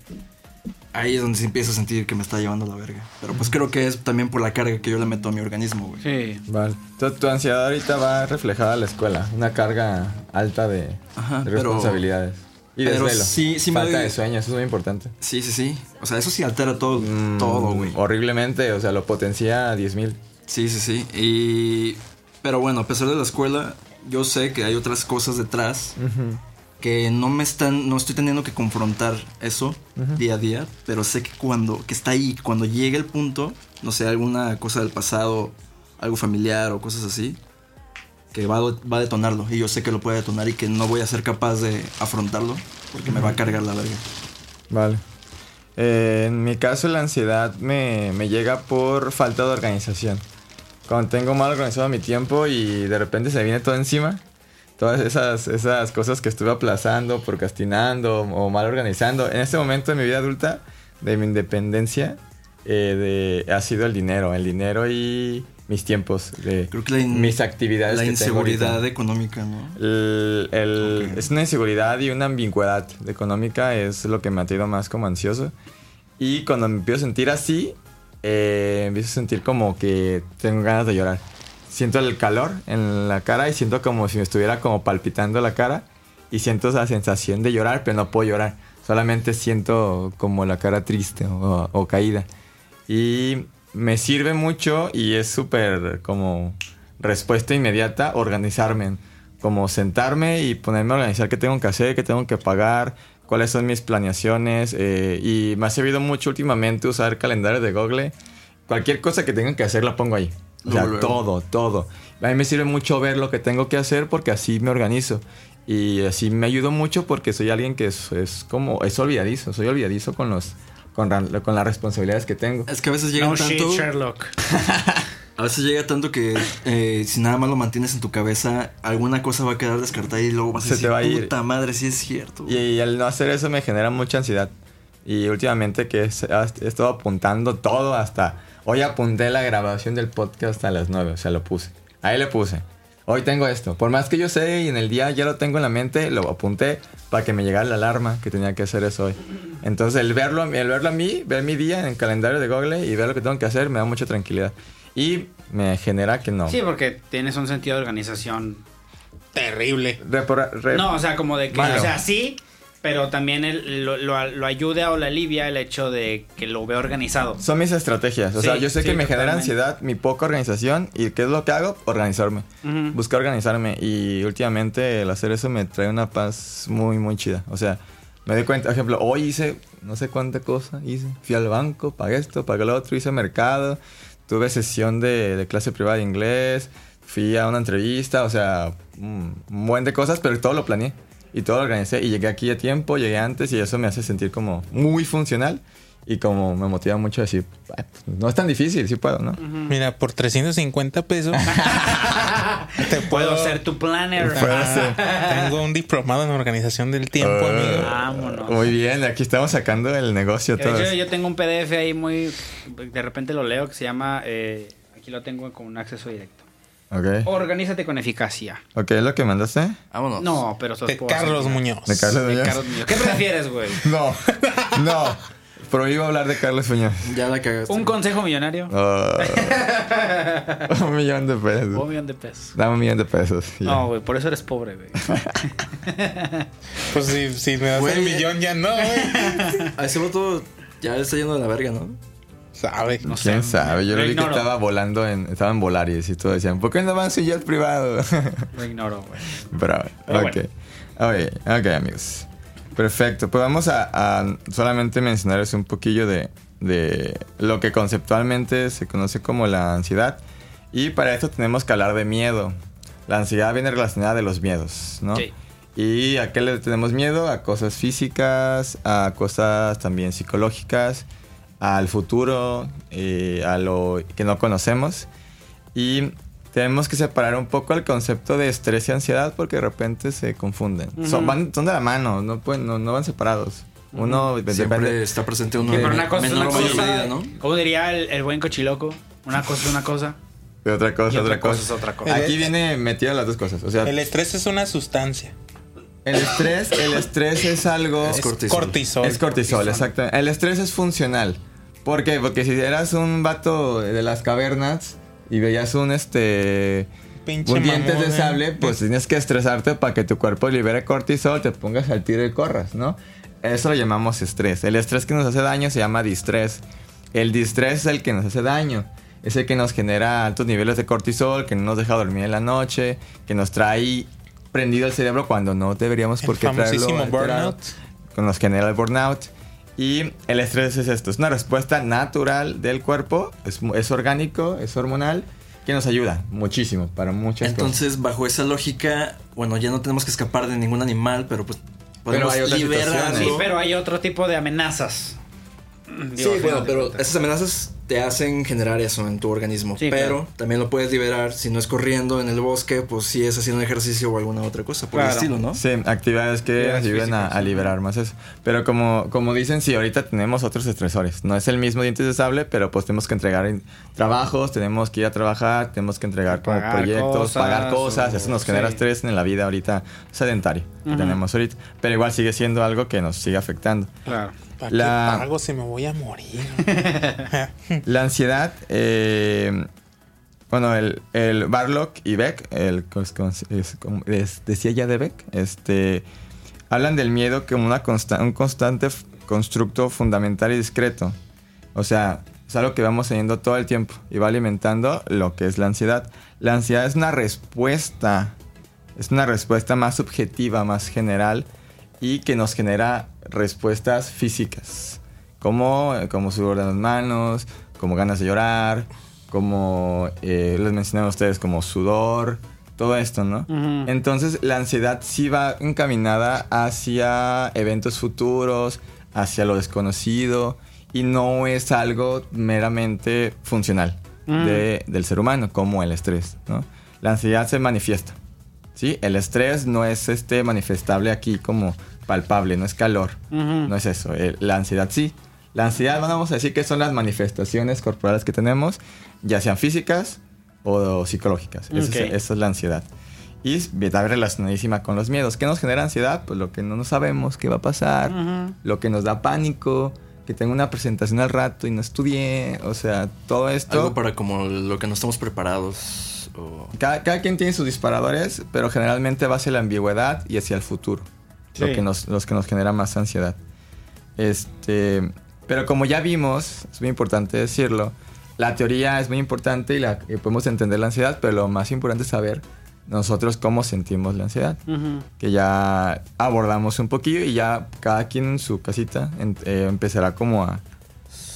ahí es donde se empieza a sentir que me está llevando la verga. Pero pues creo que es también por la carga que yo le meto a mi organismo, güey. Sí. Vale. Tu, tu ansiedad ahorita va reflejada a la escuela. Una carga alta de, Ajá, de pero- responsabilidades. Y pero desvelo. sí- sí me Falta doy- de sueño, eso es muy importante. Sí, sí, sí. O sea, eso sí altera todo, Mm, todo, güey. Horriblemente, o sea, lo potencia a 10.000. Sí, sí, sí. Y... Pero bueno, a pesar de la escuela, yo sé que hay otras cosas detrás que no me están, no estoy teniendo que confrontar eso día a día, pero sé que cuando, que está ahí, cuando llegue el punto, no sé, alguna cosa del pasado, algo familiar o cosas así, que va, va a detonarlo. Y yo sé que lo puede detonar y que no voy a ser capaz de afrontarlo porque me va a cargar la verga. Vale. Eh, en mi caso, la ansiedad me, me llega por falta de organización. Cuando tengo mal organizado mi tiempo y de repente se viene todo encima, todas esas, esas cosas que estuve aplazando, procrastinando o mal organizando, en este momento de mi vida adulta, de mi independencia, eh, de, ha sido el dinero, el dinero y mis tiempos, de Creo que la in- mis actividades. La que tengo inseguridad económica, ¿no? El-. Es una inseguridad y una ambigüedad económica, es lo que me ha tenido más como ansioso. Y cuando me empiezo a sentir así, eh, empiezo a sentir como que tengo ganas de llorar. Siento el calor en la cara y siento como si me estuviera como palpitando la cara. Y siento esa sensación de llorar, pero no puedo llorar. Solamente siento como la cara triste o, o caída. Y me sirve mucho y es súper como respuesta inmediata organizarme. Como sentarme y ponerme a organizar qué tengo que hacer, qué tengo que pagar, cuáles son mis planeaciones. eh, y me ha servido mucho últimamente usar calendario de Google. Cualquier cosa que tenga que hacer la pongo ahí. O sea, todo, todo. A mí me sirve mucho ver lo que tengo que hacer porque así me organizo. Y así me ayudo mucho porque soy alguien que es, es como, es olvidadizo, soy olvidadizo con los, con, con las responsabilidades que tengo. Es que a veces llegan No shit, tanto... Sherlock. A veces llega tanto que eh, si nada más lo mantienes en tu cabeza, alguna cosa va a quedar descartada y luego vas a Se te decir, va a ir. puta madre, sí es cierto. Y, y al no hacer eso me genera mucha ansiedad. Y últimamente que he, he estado apuntando todo hasta... Hoy apunté la grabación del podcast a las 9, o sea, lo puse. Ahí le puse. Hoy tengo esto. Por más que yo sé y en el día ya lo tengo en la mente, lo apunté para que me llegara la alarma que tenía que hacer eso hoy. Entonces el verlo, el verlo a mí, ver mi día en el calendario de Google y ver lo que tengo que hacer me da mucha tranquilidad. Y me genera que no. Sí, porque tienes un sentido de organización. Terrible. Repora- re- No, o sea, como de que, Malo. o sea, sí, pero también el- lo, lo- lo ayuda o la alivia el hecho de que lo vea organizado. Son mis estrategias. O Sí, sea, yo sé sí, que me genera ansiedad mi poca organización. ¿Y qué es lo que hago? Organizarme. Ujú. Buscar organizarme. Y últimamente el hacer eso me trae una paz muy, muy chida. O sea, me doy cuenta, por ejemplo, hoy hice no sé cuánta cosa. Hice. Fui al banco, pagué esto, pagué lo otro, hice mercado. Tuve sesión de, de clase privada de inglés. Fui a una entrevista. O sea, un buen de cosas, pero todo lo planeé. Y todo lo organicé. Y llegué aquí a tiempo, llegué antes. Y eso me hace sentir como muy funcional. Y como me motiva mucho a decir, "Ay, pues, no es tan difícil, sí puedo, ¿no? Mira, por 350 pesos te Puedo ser tu planner. Ser. Tengo un diplomado en organización del tiempo, Ah. amigo. Vámonos. Muy bien, aquí estamos sacando el negocio De hecho, yo tengo un PDF ahí muy. De repente lo leo que se llama. eh, aquí lo tengo con un acceso directo. Ok. Organízate con eficacia. Ok, ¿es lo que mandaste? Vámonos. No, pero De. Carlos Muñoz. De Carlos De Muñoz. Carlos Muñoz. ¿Qué prefieres, güey? No, no. Prohíbo hablar de Carlos Muñoz. Ya la cagaste. ¿Un consejo millonario? Ah. un millón de O un pesos. millón de pesos. Dame un millón de pesos. No, güey, por eso eres pobre, güey. Pues si, si me das el millón ya no, güey. A ese voto ya le está yendo de la verga, ¿no? Sabe. No sé. ¿Quién sabe? Yo Lo vi que estaba volando en... Estaba en Volaris y todo decían, ¿por qué no van su jet privado? Lo ignoro, güey. Bravo. Pero ok. Oye, ok, amigos. Perfecto. Pues vamos a, a solamente mencionarles un poquillo de, de lo que conceptualmente se conoce como la ansiedad. Y para esto tenemos que hablar de miedo. La ansiedad viene relacionada de los miedos, ¿no? Sí. ¿Y a qué le tenemos miedo? A cosas físicas, a cosas también psicológicas, al futuro, eh, a lo que no conocemos. Y tenemos que separar un poco el concepto de estrés y ansiedad porque de repente se confunden. son, Ujú. van, son de la mano, no, pueden, no, no van separados. Uno Siempre depende. está presente uno Sí, pero una cosa menor una cosa. medida, ¿no? Como diría el, el buen cochiloco, una cosa es una cosa. de otra cosa, Y otra, otra cosa cosa. es otra cosa. Aquí viene metida las dos cosas. O sea, El estrés es una sustancia. el estrés, el estrés es algo. Es cortisol. cortisol. Es cortisol, exacto. El estrés es funcional. ¿Por qué? Porque si eras un vato de las cavernas y veías un este Pinche un diente mamón, de eh. sable, pues tienes que estresarte para que tu cuerpo libere cortisol, te pongas al tiro y corras, ¿no? Eso lo llamamos estrés. El estrés que nos hace daño se llama distrés. El distrés es el que nos hace daño. Es el que nos genera altos niveles de cortisol, que no nos deja dormir en la noche, que nos trae prendido el cerebro cuando no deberíamos El por qué traerlo burnout. que nos genera el burnout. Y el estrés es esto, es una respuesta natural del cuerpo, es, es orgánico, es hormonal, que nos ayuda muchísimo para muchas cosas. Entonces, bajo esa lógica, bueno, ya no tenemos que escapar de ningún animal, pero pues podemos hay otras liberarlo. Sí, pero hay otro tipo de amenazas. Sí, Digo, bueno, pero esas amenazas te hacen generar eso en tu organismo. Sí, pero claro. también lo puedes liberar si no es corriendo en el bosque, pues si es haciendo ejercicio o alguna otra cosa por Claro. el estilo, ¿no? Sí, actividades que Actividades ayuden a, liberar más eso. Pero como, como dicen, sí, ahorita tenemos otros estresores. No es el mismo dientes de sable, pero pues tenemos que entregar en- trabajos, tenemos que ir a trabajar, tenemos que entregar como Pagar proyectos, cosas, pagar cosas. o- Eso nos genera sí. estrés en la vida ahorita sedentaria que tenemos ahorita. Pero igual sigue siendo algo que nos sigue afectando. Claro. ¿Para La- qué pago si me voy a morir? La ansiedad, eh, bueno, el, el Barlock y Beck, el, es es- decía ya de Beck, este, hablan del miedo como una consta- un constante constructo fundamental y discreto. O sea, es algo que vamos teniendo todo el tiempo y va alimentando lo que es la ansiedad. La ansiedad es una respuesta, es una respuesta más subjetiva, más general y que nos genera respuestas físicas, como, como sudor de las manos, como ganas de llorar, como eh, les mencioné a ustedes, como sudor, todo esto, ¿no? Entonces la ansiedad sí va encaminada hacia eventos futuros, hacia lo desconocido y no es algo meramente funcional de- del ser humano como el estrés, ¿no? La ansiedad se manifiesta, ¿sí? El estrés no es este manifestable aquí como palpable, no es calor, no es eso. El- la ansiedad sí. La ansiedad vamos a decir que son las manifestaciones corporales que tenemos, ya sean físicas o psicológicas. Esa, es, esa es la ansiedad. Y está relacionadísima con los miedos. ¿Qué nos genera ansiedad? Pues lo que no sabemos, qué va a pasar, lo que nos da pánico, que tengo una presentación al rato y no estudié, o sea, todo esto... Algo para como lo que no estamos preparados. O... Cada, cada quien tiene sus disparadores, pero generalmente va hacia la ambigüedad y hacia el futuro. Lo que nos, los que nos genera más ansiedad. Este, pero como ya vimos, es muy importante decirlo, la teoría es muy importante y, la, y podemos entender la ansiedad, pero lo más importante es saber nosotros cómo sentimos la ansiedad. Que ya abordamos un poquillo y ya cada quien en su casita en- eh, empezará como a,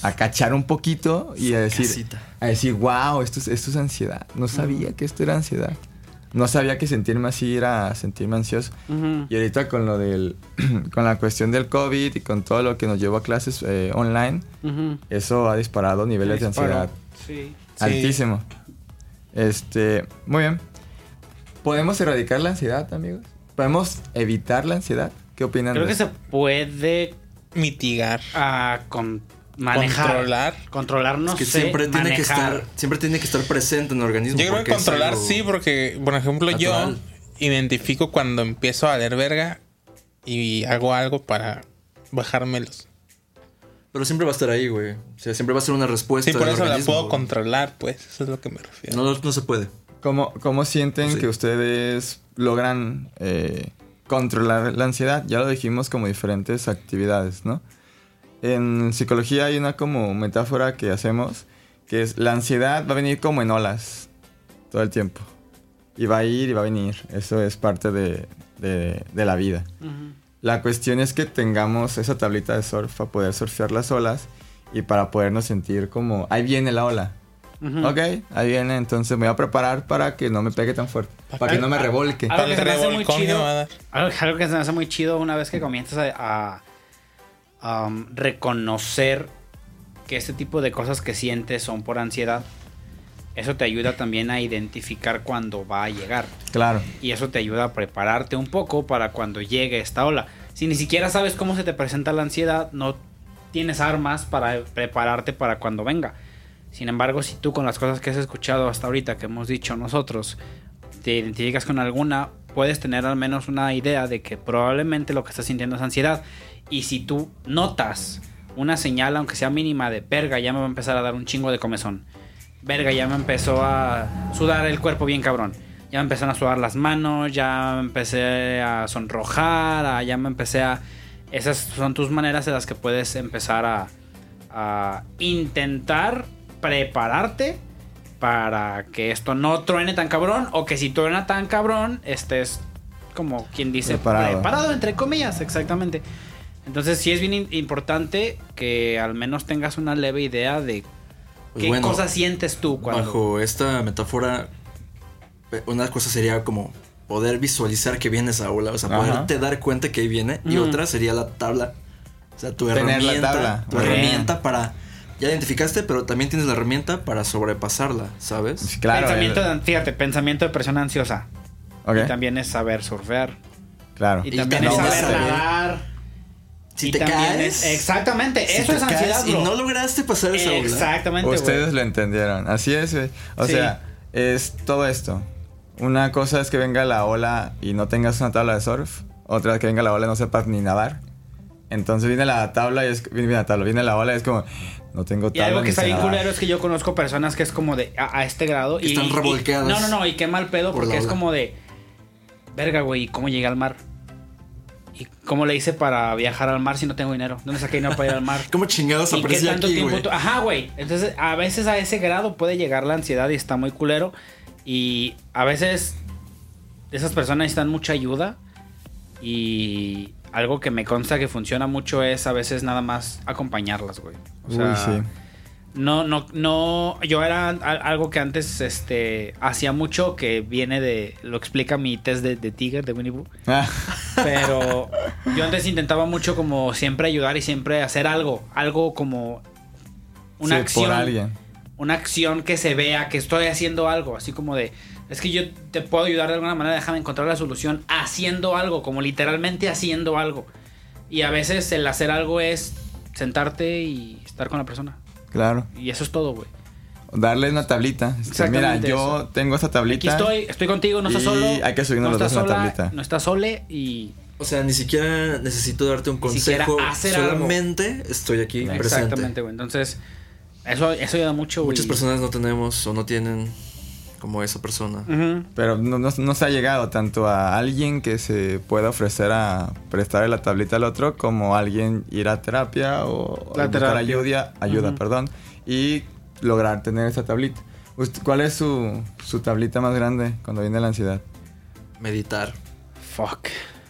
a cachar un poquito y a decir, casita. a decir, wow, esto es, esto es ansiedad. No sabía que esto era ansiedad. No sabía que sentirme así era sentirme ansioso. Y ahorita con lo del, con la cuestión del COVID y con todo lo que nos llevó a clases eh, online, eso ha disparado niveles de ansiedad Sí. Sí. altísimo. Este, muy bien. ¿Podemos erradicar la ansiedad, amigos? ¿Podemos evitar la ansiedad? ¿Qué opinan? Creo de que se puede Mitigar. ah, con manejar. Controlar. Controlar, no Es que sé, siempre tiene que estar siempre tiene que estar presente en el organismo. Yo creo que controlar sí, porque, por ejemplo, natural. yo identifico cuando empiezo a leer verga y hago algo para bajármelos. Pero siempre va a estar ahí, güey. O sea, siempre va a ser una respuesta. Sí, por eso la puedo güey. controlar, pues. Eso es lo que me refiero. No, no se puede. ¿Cómo, cómo sienten Sí. que ustedes logran eh, controlar la ansiedad? Ya lo dijimos como diferentes actividades, ¿no? En psicología hay una como metáfora que hacemos, que es la ansiedad va a venir como en olas todo el tiempo. Y va a ir y va a venir. Eso es parte de, de- de la vida. Ujú. La cuestión es que tengamos esa tablita de surf para poder surfear las olas y para podernos sentir como, ahí viene la ola. Ujú. Ok, ahí viene, entonces me voy a preparar para que no me pegue tan fuerte, para que no me revolque. Algo Para que se me hace muy que chido. algo que se me hace muy chido una vez que comienzas a, a, um, reconocer que este tipo de cosas que sientes son por ansiedad. Eso te ayuda también a identificar cuándo va a llegar. Claro, Y eso te ayuda a prepararte un poco para cuando llegue esta ola. Si ni siquiera sabes cómo se te presenta la ansiedad, no tienes armas para prepararte para cuando venga. Sin embargo, si tú con las cosas que has escuchado hasta ahorita, que hemos dicho nosotros, te identificas con alguna, puedes tener al menos una idea de que probablemente lo que estás sintiendo es ansiedad. Y si tú notas una señal, aunque sea mínima, de verga, ya me va a empezar a dar un chingo de comezón. Verga, ya me empezó a sudar el cuerpo bien cabrón. Ya me empezaron a sudar las manos, ya me empecé a sonrojar, a- ya me empecé a... Esas son tus maneras en las que puedes empezar a, a intentar prepararte para que esto no truene tan cabrón o que si truena tan cabrón estés como quien dice Preparado. preparado entre comillas exactamente entonces sí es bien importante que al menos tengas una leve idea de Pues qué bueno, cosas sientes tú cuando Bajo esta metáfora, eh, una cosa sería como poder visualizar que viene esa ola, o sea, Ajá. poderte dar cuenta que ahí viene. Y otra sería la tabla. O sea, tu Tener la herramienta. tabla. Tu bien. herramienta para. Ya identificaste, pero también tienes la herramienta para sobrepasarla, ¿sabes? Claro. pensamiento de, fíjate pensamiento de presión ansiosa y también es saber surfear claro. y, Y también, también es es saber saber- nadar Si y te caes. es- exactamente si eso te es caes ansiedad Y no lograste pasar esa ola. exactamente. Ustedes lo entendieron. Así es, güey. O Sí. sea, es todo esto. Una cosa es que venga la ola y no tengas una tabla de surf. Otra es que venga la ola y no sepas ni nadar. Entonces viene la tabla y es... Viene la tabla, viene la ola y es como... No tengo Y tabla algo ni que está bien culero es que yo conozco personas que es como de a, a este grado Que y están y- revolcadas no, no, no, y qué mal pedo por porque es como de verga, güey, ¿cómo llegué al mar? ¿Y cómo le hice para viajar al mar si no tengo dinero? ¿Dónde saqué dinero para ir al mar? ¿Cómo chingados ¿Y qué apareció tanto aquí, tiempo güey? tú- Ajá, güey. Entonces, a veces a ese grado puede llegar la ansiedad y está muy culero. Y a veces esas personas necesitan mucha ayuda. Y algo que me consta que funciona mucho es a veces nada más acompañarlas, güey. O sea, Uy, sí. No, no, no. Yo era al- algo que antes este, hacía mucho que viene de. Lo explica mi test de, de Tiger de Winnie Pooh. Ah, Pero yo antes intentaba mucho como siempre ayudar y siempre hacer algo. Algo como una sí, acción. por alguien. Una acción que se vea que estoy haciendo algo. Así como de. Es que yo te puedo ayudar de alguna manera. Déjame encontrar la solución haciendo algo. Como literalmente haciendo algo. Y a veces el hacer algo es sentarte y estar con la persona. Claro. Y eso es todo, güey. darle una tablita. Este, mira, Exactamente yo eso. tengo esa Aquí tablita. estoy, estoy contigo, no estás solo. hay que subirnos no los dos estás en la sola, tablita. No estás sole y. O sea, ni siquiera necesito darte un consejo. hacer algo. solamente estoy aquí presente. Exactamente, güey. Entonces, eso, eso ayuda mucho, güey. Muchas personas no tenemos o no tienen como esa persona. Pero no, no- no se ha llegado tanto a alguien que se pueda ofrecer a prestarle la tablita al otro como alguien ir a terapia o La terapia. ayuda, perdón, y lograr tener esa tablita. ¿Cuál es su, su tablita más grande cuando viene la ansiedad? Meditar. Fuck.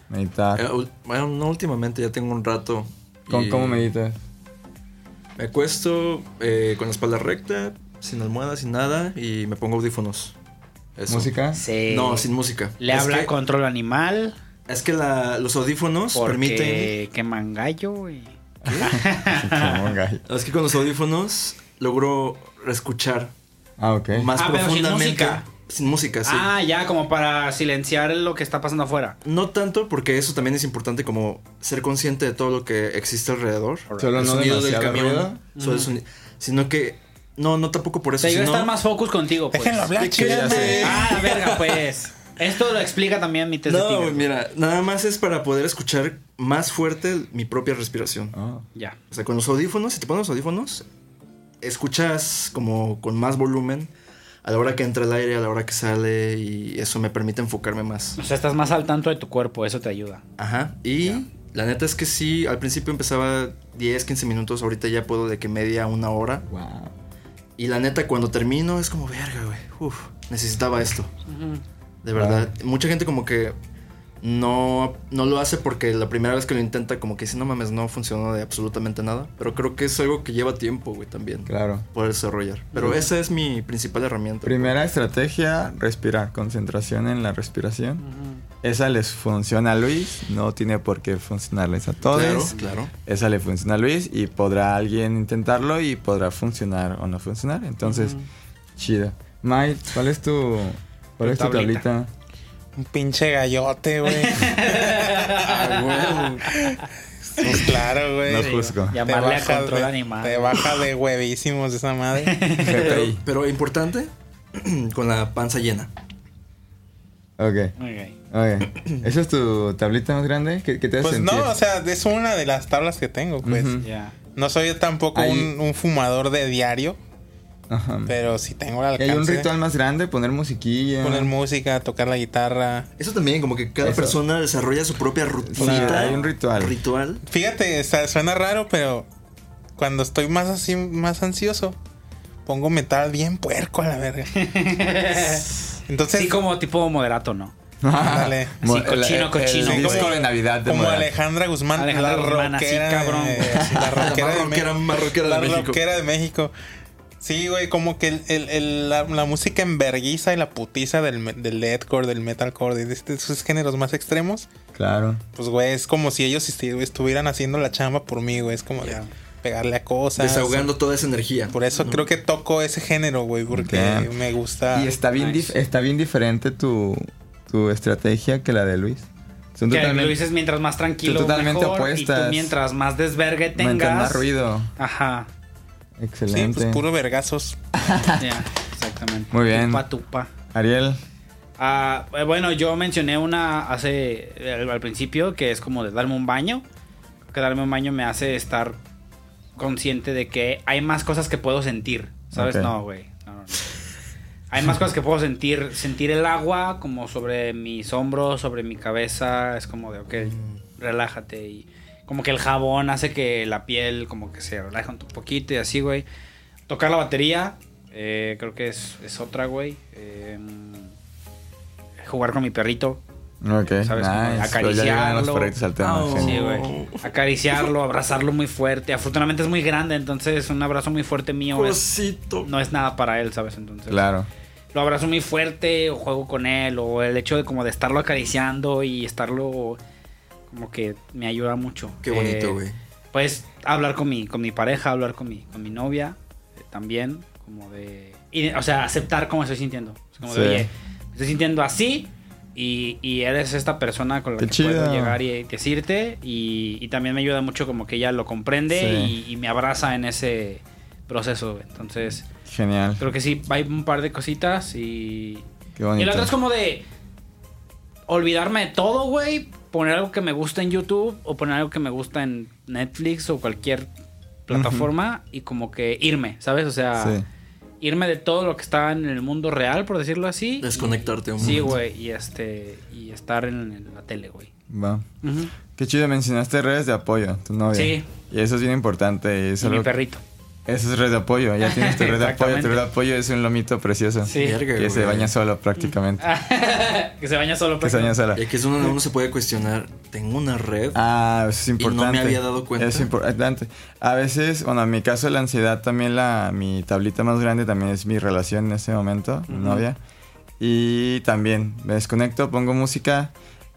Meditar. Eh, bueno, no últimamente, ya tengo un rato. ¿Cómo, y cómo meditas? Me acuesto eh, con la espalda recta, sin almohada, sin nada, y me pongo audífonos. Eso. ¿Música? Sí. No, sin música. Le es habla que, control animal. Es que la- los audífonos permiten. Porque queman gallo, güey. Como un gallo. Es que con los audífonos logro escuchar ah, ok. más Ah, pero sin profundamente. música. Sin música, sí. Ah, ya, como para silenciar lo que está pasando afuera. No tanto, porque eso también es importante, como ser consciente de todo lo que existe alrededor. Solo el no sonido del camión. solo el soni- Sino que. No, no tampoco por eso. Te sino- estar más focus contigo, pues. Déjenlo hablar. Ah, la verga, pues. Esto lo explica también mi test No, mira, nada más es para poder escuchar más fuerte mi propia respiración. Ah. Ya. O sea, con los audífonos, si te pones los audífonos, escuchas como con más volumen a la hora que entra el aire, a la hora que sale, y eso me permite enfocarme más. O sea, estás más al tanto de tu cuerpo, eso te ayuda. Ajá. Y la neta es que sí, al principio empezaba 10, 15 minutos, ahorita ya puedo de que media, una hora. Wow. Y la neta, cuando termino, es como, verga, güey. Uf, necesitaba esto. De verdad. Mucha gente como que no, no lo hace porque la primera vez que lo intenta, como que dice, no mames, no funcionó de absolutamente nada. Pero creo que es algo que lleva tiempo, güey, también. Claro. Poder desarrollar. Pero esa es mi principal herramienta. Primera estrategia, respirar. Concentración en la respiración. Esa les funciona a Luis, no tiene por qué funcionarles a todos. Claro, claro. Esa le funciona a Luis y podrá alguien intentarlo y podrá funcionar o no funcionar. Entonces, chido. Mike, ¿cuál es tu, cuál Tu es tu tablita. tablita? Un pinche gallote, güey. Ah, güey. pues claro, güey. No juzgo. Llamarle a baja control de- animal. Te baja de huevísimos esa madre. Pero, importante, con la panza llena. Ok, Ok. Ok. ¿Esa es tu tablita más grande? ¿Qué, qué te hace Pues sentir? no, o sea, es una de las tablas que tengo, pues. Ya. No soy tampoco Ahí- un, un fumador de diario, Ajá. pero sí tengo el ¿Y alcance. hay un ritual más grande? Poner musiquilla. Poner música, tocar la guitarra. Eso también, como que cada Eso. persona desarrolla su propia Sí, rutina. hay un ritual. Ritual. Fíjate, está- suena raro, pero cuando estoy más así, más ansioso, pongo metal bien puerco a la verga. Entonces, Sí, como tipo moderato, ¿no? Mo- Sí, cochino, el- cochino. El, disco Como- de Navidad de como. Alejandra Guzmán, Alejandra la Guzmán, así, rockera, cabrón. de- la rockera, La de, rockera Me- más rockera de la México. rockera de México. Sí, güey, como que el, el- el- la, la música enverguiza y la putiza del, del deathcore, del metalcore, de esos géneros más extremos, Claro. pues, güey, es como si ellos estuvieran haciendo la chamba por mí, güey. Es como de pegarle a cosas. Desahogando toda esa energía. Por eso ¿no? creo que toco ese género, güey, porque me gusta. Y está bien, nice. dif- está bien diferente tu, tu estrategia que la de Luis. Son Que totalmente- lo dices mientras más tranquilo, totalmente mejor, opuestas. Y tú mientras más desvergue tengas. Mientras más ruido. Ajá. Sí, Excelente. pues puro vergazos. Ya, exactamente. Muy bien. Tupa, tupa. Ariel. Ah, eh, bueno, yo mencioné una hace al, al principio que es como de darme un baño. Que darme un baño me hace estar consciente de que hay más cosas que puedo sentir. ¿Sabes? No, güey. Hay más cosas que puedo sentir. Sentir el agua como sobre mis hombros, sobre mi cabeza. Es como de, ok, relájate. Y como que el jabón hace que la piel como que se relaje un poquito y así, güey. Tocar la batería, eh, creo que es, es otra, güey. Eh, jugar con mi perrito. Ok. ¿Sabes? Nice. acariciarlo. Oh. sí. Sí, güey. Acariciarlo, abrazarlo muy fuerte. Afortunadamente es muy grande, entonces un abrazo muy fuerte mío es- no es nada para él, ¿sabes? Entonces Claro. Lo abrazo muy fuerte o juego con él o el hecho de como de estarlo acariciando y estarlo como que me ayuda mucho. Qué bonito, Eh, güey. Pues hablar con mi, con mi pareja, hablar con mi, con mi novia eh, también, como de... y, o sea, aceptar cómo estoy sintiendo. Como de, Sí. oye, me estoy sintiendo así y, y eres esta persona con la Qué que puedo chido. llegar y decirte y, y también me ayuda mucho como que ella lo comprende Sí. y, y me abraza en ese proceso. Entonces, Genial. creo que sí, hay un par de cositas y... Qué Y bonito. la otra es como de olvidarme de todo, güey. Poner algo que me gusta en YouTube o poner algo que me gusta en Netflix o cualquier plataforma y como que irme, ¿sabes? O sea, Sí. irme de todo lo que está en el mundo real, por decirlo así. Desconectarte un Sí, güey, y este y estar en, en la tele, güey. Va. Qué chido, mencionaste redes de apoyo, tu novia. Sí. Y eso es bien importante. y Eso, Y mi perrito. Eso es red de apoyo. Ya tienes tu red de apoyo. Tu red de apoyo es un lomito precioso. Sí. Verga, Que se baña solo prácticamente. que se baña solo. que se baña solo. Y aquí es donde uno se puede cuestionar. Tengo una red. Ah, eso es Y no me importante. había dado cuenta. Es importante. A veces, bueno, en mi caso la ansiedad también la mi tablita más grande también es mi relación en ese momento, mi novia. Y también me desconecto, pongo música.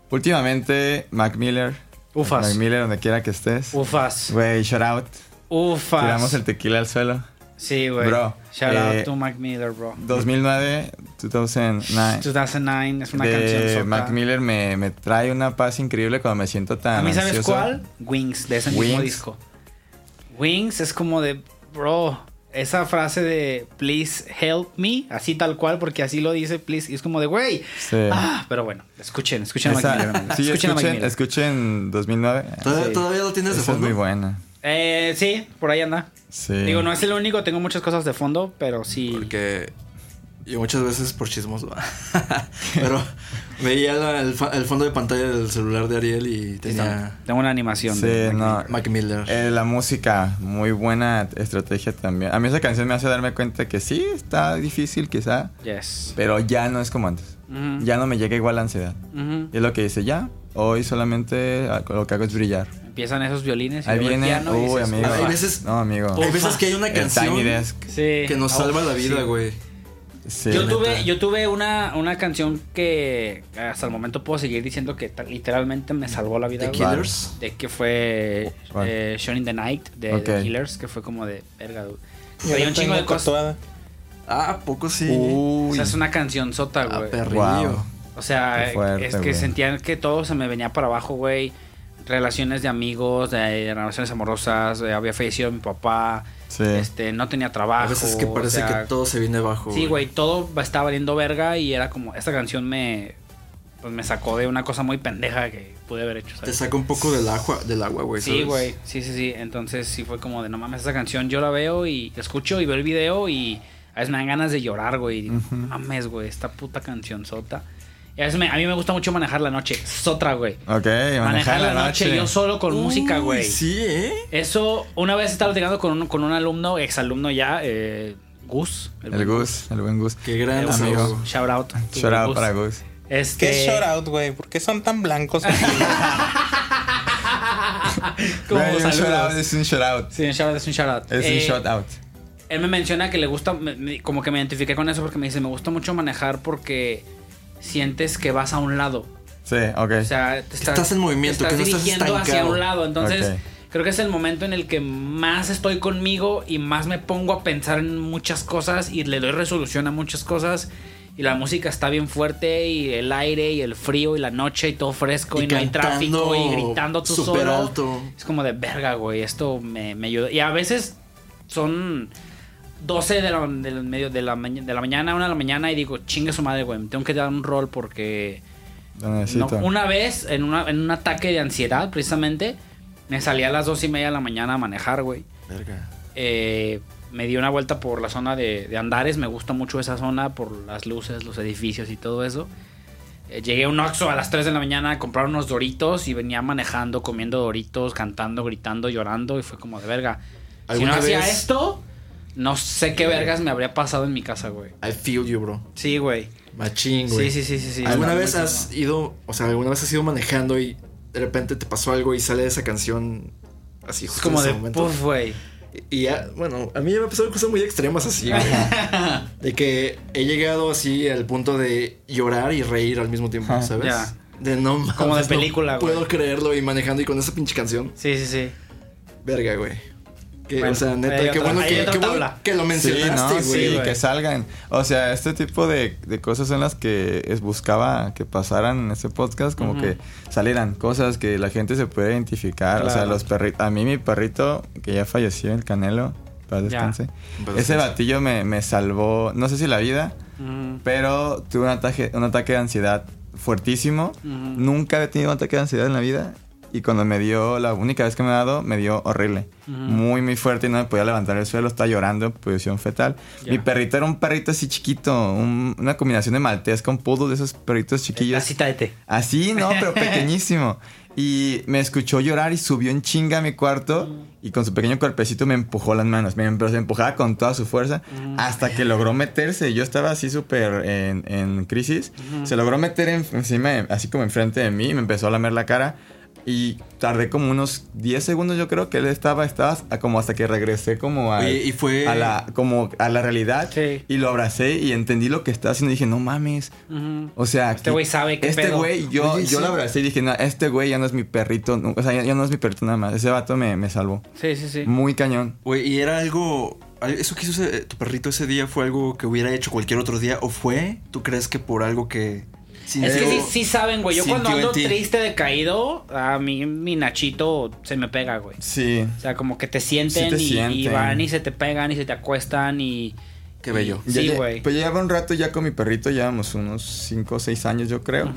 Últimamente Mac Miller. Ufas. Mac Miller donde quiera que estés. Ufas. Güey, shout out. Ufas. Tiramos el tequila al suelo. Sí, güey. Bro, Shout eh, out to Mac Miller, bro. 2009, 2009. 2009 es una de canción Mac Miller me, me trae una paz increíble cuando me siento tan A mí, ¿sabes ansioso. cuál? Wings, de ese mismo disco. Wings es como de, bro, esa frase de please help me, así tal cual, porque así lo dice, please, y es como de, güey. Sí. Ah, pero bueno, escuchen, escuchen a Mac Miller. sí, escuchen a Mac escuchen, Miller. escuchen 2009. ¿Todavía, sí. todavía lo tienes de Esa es fondo? muy buena. Eh, sí, por ahí anda. Sí. Digo, no es el único, tengo muchas cosas de fondo, pero sí. Porque yo muchas veces por chismos, pero veía el, fondo de pantalla del celular de Ariel y tenía Tengo una animación. Sí, de Mac no. Miller. Mac Miller. Eh, la música, muy buena estrategia también. A mí esa canción me hace darme cuenta que sí, está difícil quizá, Yes. pero ya no es como antes. Ya no me llega igual la ansiedad. Y es lo que dice, ya, hoy solamente lo que hago es brillar. Empiezan esos violines y Ahí el viene, y uy, dices, amigo. Hay veces- No, amigo. Hay veces que hay una canción. Sí. que nos Ah, salva la vida, güey. Sí. yo, tuve, neta. yo tuve una, una canción que hasta el momento puedo seguir diciendo que literalmente me salvó la vida. The güey. Killers. De que fue eh, Shining the Night de. The Killers, que fue como de verga. güey. La un chingo de cosas. Ah, ¿a poco sí. O Uy. sea, es una canción sota, Ah, güey. perrillo. Wow. O sea, fuerte, es que güey. sentían que todo se me venía para abajo, güey. Relaciones de amigos, de relaciones amorosas, eh, había fallecido mi papá, Sí. este, no tenía trabajo. A veces que o parece sea, que todo se viene abajo. Sí, güey, todo estaba valiendo verga y era como, esta canción me, pues me sacó de una cosa muy pendeja que pude haber hecho, Te saca un poco del agua, del agua, güey. Sí, güey, sí, sí, sí. Entonces sí fue como de, no mames, esa canción yo la veo y la escucho y veo el video y a veces me dan ganas de llorar, güey. No mames, güey, esta puta canción sota. A veces me- a mí me gusta mucho manejar la noche, sotra, güey. Ok, Manejar, manejar la noche, yo solo con Uy, música, güey. Sí, ¿eh? Eso, una vez estaba platicando con un, con un alumno, exalumno ya, eh, Gus. El buen Gus, el buen Gus. Qué gran El amigo. Shout out. to Shout out Gus. para Gus. Este, ¿Qué es shout out, güey? ¿Por qué son tan blancos? como Güey, un shout out es un shout out. Sí, un shout out es un shout out. Es Eh, un shout out. Él me menciona que le gusta, me- me- como que me identifiqué con eso porque me dice, me gusta mucho manejar porque sientes que vas a un lado. Sí, ok. O sea, te estás, Estás en movimiento, te que no estás dirigiendo hacia un lado. Entonces, creo que es el momento en el que más estoy conmigo y más me pongo a pensar en muchas cosas y le doy resolución a muchas cosas. Y la música está bien fuerte y el aire y el frío y la noche y todo fresco y, no hay tráfico y gritando tú súper solo. alto. Es como de verga, güey. Esto me, me ayuda. Y a veces son 12 de la, del medio, de, la, de la mañana, 1 de la mañana y digo, chingue su madre, güey. me Tengo que dar un rol porque Lo no, necesito. una vez, en, una, en un ataque de ansiedad, precisamente, me salí a las dos y media de la mañana a manejar, güey. Verga. Eh, me di una vuelta por la zona de, de Andares. Me gusta mucho esa zona por las luces, los edificios y todo eso. Eh, llegué a un Oxxo a las 3 de la mañana a comprar unos doritos y venía manejando, comiendo doritos, cantando, gritando, llorando. Y fue como de verga. Si no ¿Alguna hacía vez- esto, no sé qué vergas me habría pasado en mi casa, güey. I feel you, bro. Sí, güey. Machín, Sí, güey. sí, sí, sí, sí. ¿Alguna Está vez has ido, o sea, alguna vez has ido manejando y de repente te pasó algo y sale esa canción así justo como en ese de momento? puff, güey. Y ya, bueno, a mí ya me han pasado cosas muy extremas así, güey. de que he llegado así al punto de llorar y reír al mismo tiempo. ¿sabes? Ya. De no mames, Como de no película, güey. Puedo creerlo y manejando y con esa pinche canción. Sí, sí, sí. Verga, güey. Que, Bueno, o sea, neta, qué bueno, que, qué bueno que lo Sí, mencionaste, no, güey. sí, que salgan. O sea, este tipo de, de cosas son las que es, buscaba que pasaran en este podcast, como que salieran cosas que la gente se pueda identificar. O sea, los perritos. A mí, mi perrito, que ya falleció, el Canelo, Paz Ya. descanse. Ese batillo me, me salvó, no sé si la vida, Ujú. pero tuve un ataque, un ataque de ansiedad fuertísimo. Nunca había tenido un ataque de ansiedad en la vida. Y cuando me dio, la única vez que me ha dado, me dio horrible. Ujú. Muy, muy fuerte y no me podía levantar del suelo. Estaba llorando en posición fetal. Ya. Mi perrito era un perrito así chiquito. un- una combinación de maltés con poodle de esos perritos chiquillos. Tacita de té. Así, no, pero pequeñísimo. Y me escuchó llorar y subió en chinga a mi cuarto y con su pequeño cuerpecito me empujó las manos. Pero se empujaba con toda su fuerza hasta que logró meterse. Yo estaba así súper en, en crisis. Se logró meter en- encima, así como enfrente de mí y me empezó a lamer la cara. Y tardé como unos 10 segundos, yo creo que él estaba, estaba como hasta que regresé como a, Oye, y fue- a la, como a la realidad. Sí. Y lo abracé y entendí lo que estaba haciendo. Y dije, no mames. Ujú. O sea, Este que- güey sabe qué Este güey, yo, Oye, yo sí. lo abracé y dije, no, este güey ya no es mi perrito. no, o sea, ya, ya no es mi perrito nada más. Ese vato me, me salvó. Sí, sí, sí. Muy cañón. Güey, y era algo. ¿Eso que hizo ese- tu perrito ese día fue algo que hubiera hecho cualquier otro día? ¿O fue? ¿Tú crees que por algo que.? Es que sí, sí saben, güey. Yo cuando ando triste, decaído, a mí mi Nachito se me pega, güey. Sí. O sea, como que te sienten, Sí te y, y van y se te pegan y se te acuestan y... Qué bello. Sí, güey. Pues llevaba un rato ya con mi perrito, llevamos unos 5 o 6 años, yo creo.